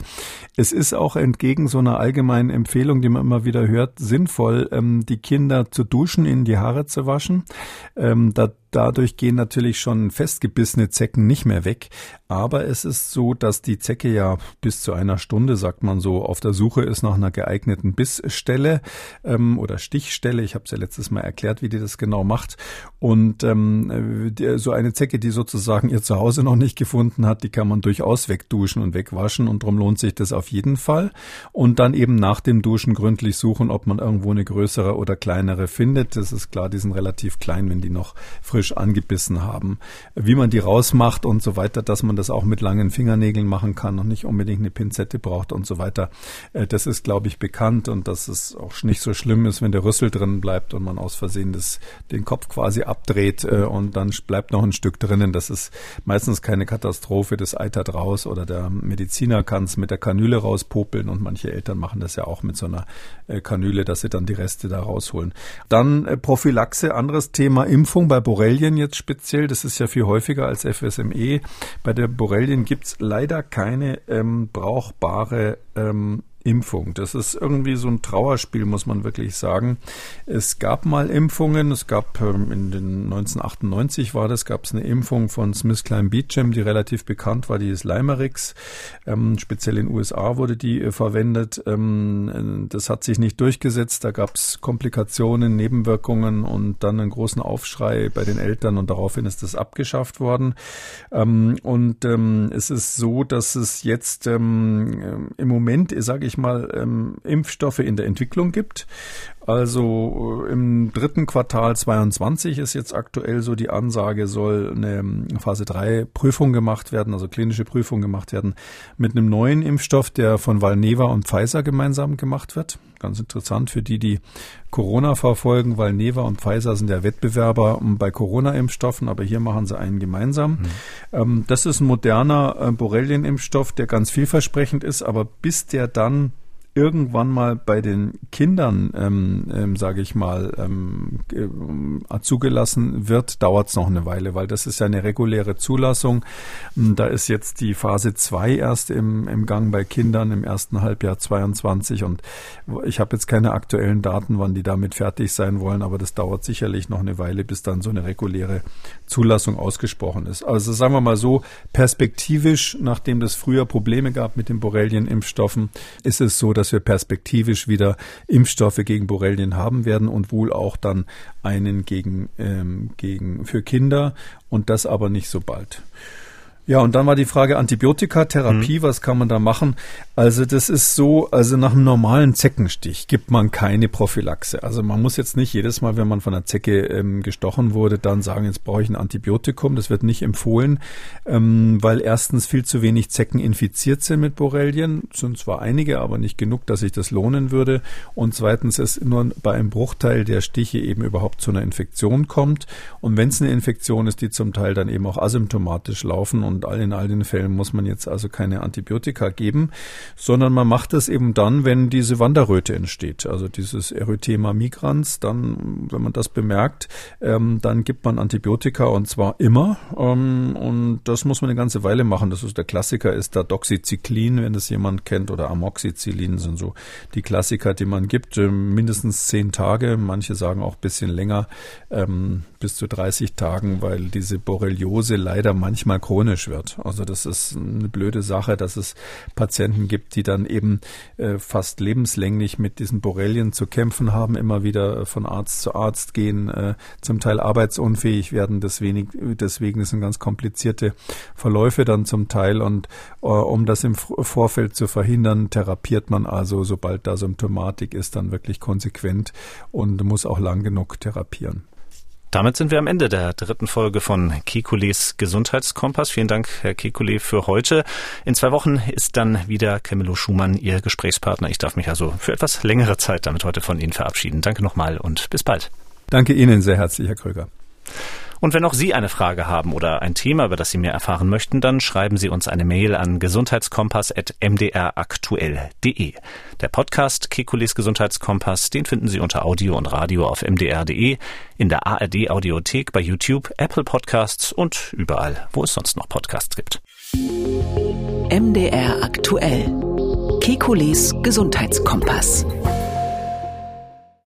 Es ist auch entgegen so einer allgemeinen Empfehlung, die man immer wieder hört, sinnvoll, ähm, die Kinder zu duschen, ihnen die Haare zu waschen. Ähm, da Dadurch gehen natürlich schon festgebissene Zecken nicht mehr weg. Aber es ist so, dass die Zecke ja bis zu einer Stunde, sagt man so, auf der Suche ist nach einer geeigneten Bissstelle ähm, oder Stichstelle. Ich habe es ja letztes Mal erklärt, wie die das genau macht. Und ähm, so eine Zecke, die sozusagen ihr Zuhause noch nicht gefunden hat, die kann man durchaus wegduschen und wegwaschen. Und darum lohnt sich das auf jeden Fall. Und dann eben nach dem Duschen gründlich suchen, ob man irgendwo eine größere oder kleinere findet. Das ist klar, die sind relativ klein, wenn die noch frisch frisch angebissen haben. Wie man die rausmacht und so weiter, dass man das auch mit langen Fingernägeln machen kann und nicht unbedingt eine Pinzette braucht und so weiter. Äh, das ist, glaube ich, bekannt und dass es auch nicht so schlimm ist, wenn der Rüssel drin bleibt und man aus Versehen das, den Kopf quasi abdreht äh, und dann bleibt noch ein Stück drinnen. Das ist meistens keine Katastrophe, das eitert raus oder der Mediziner kann es mit der Kanüle rauspopeln und manche Eltern machen das ja auch mit so einer äh, Kanüle, dass sie dann die Reste da rausholen. Dann Prophylaxe, anderes Thema, Impfung bei Borrelien Borrelien jetzt speziell, das ist ja viel häufiger als FSME. Bei der Borrelien gibt's leider keine ähm, brauchbare ähm, Impfung. Das ist irgendwie so ein Trauerspiel, muss man wirklich sagen. Es gab mal Impfungen. Es gab ähm, in den 1998 war das, gab es eine Impfung von Smith Klein Beecham, die relativ bekannt war, die ist Limerix. Ähm, speziell in den USA wurde die äh, verwendet. Ähm, das hat sich nicht durchgesetzt. Da gab es Komplikationen, Nebenwirkungen und dann einen großen Aufschrei bei den Eltern und daraufhin ist das abgeschafft worden. Ähm, und ähm, es ist so, dass es jetzt ähm, im Moment, sage ich ich mal, ähm, Impfstoffe in der Entwicklung gibt. Also äh, im dritten Quartal 22 ist jetzt aktuell so die Ansage, soll eine ähm, Phase 3 Prüfung gemacht werden, also klinische Prüfung gemacht werden mit einem neuen Impfstoff, der von Valneva und Pfizer gemeinsam gemacht wird. Ganz interessant für die, die Corona verfolgen. Valneva und Pfizer sind ja Wettbewerber bei Corona-Impfstoffen, aber hier machen sie einen gemeinsam. Mhm. das ist ein moderner äh, Borrelien-Impfstoff, der ganz vielversprechend ist, aber bis der dann irgendwann mal bei den Kindern, ähm, ähm, sage ich mal, ähm, äh, zugelassen wird, dauert es noch eine Weile, weil das ist ja eine reguläre Zulassung. Da ist jetzt die Phase 2 erst im, im Gang bei Kindern im ersten Halbjahr 22 und ich habe jetzt keine aktuellen Daten, wann die damit fertig sein wollen, aber das dauert sicherlich noch eine Weile, bis dann so eine reguläre Zulassung ausgesprochen ist. Also sagen wir mal so, perspektivisch, nachdem es früher Probleme gab mit den Borrelien-Impfstoffen, ist es so, dass dass wir perspektivisch wieder Impfstoffe gegen Borrelien haben werden und wohl auch dann einen gegen, ähm, gegen für Kinder und das aber nicht so bald. Ja, und dann war die Frage Antibiotikatherapie, mhm. was kann man da machen? Also das ist so, also nach einem normalen Zeckenstich gibt man keine Prophylaxe. Also man muss jetzt nicht jedes Mal, wenn man von einer Zecke ähm, gestochen wurde, dann sagen, jetzt brauche ich ein Antibiotikum. Das wird nicht empfohlen, ähm, weil erstens viel zu wenig Zecken infiziert sind mit Borrelien. Sind zwar einige, aber nicht genug, dass sich das lohnen würde. Und zweitens ist nur bei einem Bruchteil der Stiche eben überhaupt zu einer Infektion kommt. Und wenn es eine Infektion ist, die zum Teil dann eben auch asymptomatisch laufen und all in all den Fällen muss man jetzt also keine Antibiotika geben, sondern man macht es eben dann, wenn diese Wanderröte entsteht, also dieses Erythema migrans, dann, wenn man das bemerkt, ähm, dann gibt man Antibiotika und zwar immer ähm, und das muss man eine ganze Weile machen. Das ist der Klassiker, ist da Doxycyclin, wenn das jemand kennt, oder Amoxicillin sind so die Klassiker, die man gibt, mindestens zehn Tage, manche sagen auch bisschen länger. Ähm, bis zu 30 Tagen, weil diese Borreliose leider manchmal chronisch wird. Also das ist eine blöde Sache, dass es Patienten gibt, die dann eben äh, fast lebenslänglich mit diesen Borrelien zu kämpfen haben, immer wieder von Arzt zu Arzt gehen, äh, zum Teil arbeitsunfähig werden. Deswegen, deswegen sind ganz komplizierte Verläufe dann zum Teil. Und äh, um das im Vorfeld zu verhindern, therapiert man also, sobald da Symptomatik ist, dann wirklich konsequent und muss auch lang genug therapieren. Damit sind wir am Ende der dritten Folge von Kekules Gesundheitskompass. Vielen Dank, Herr Kekule, für heute. In zwei Wochen ist dann wieder Camillo Schumann Ihr Gesprächspartner. Ich darf mich also für etwas längere Zeit damit heute von Ihnen verabschieden. Danke nochmal und bis bald. Danke Ihnen sehr herzlich, Herr Kröger. Und wenn auch Sie eine Frage haben oder ein Thema, über das Sie mehr erfahren möchten, dann schreiben Sie uns eine Mail an gesundheitskompass.mdraktuell.de. Der Podcast Kekulis Gesundheitskompass, den finden Sie unter Audio und Radio auf mdr.de, in der ARD Audiothek, bei YouTube, Apple Podcasts und überall, wo es sonst noch Podcasts gibt. MDR aktuell. Kekulis Gesundheitskompass.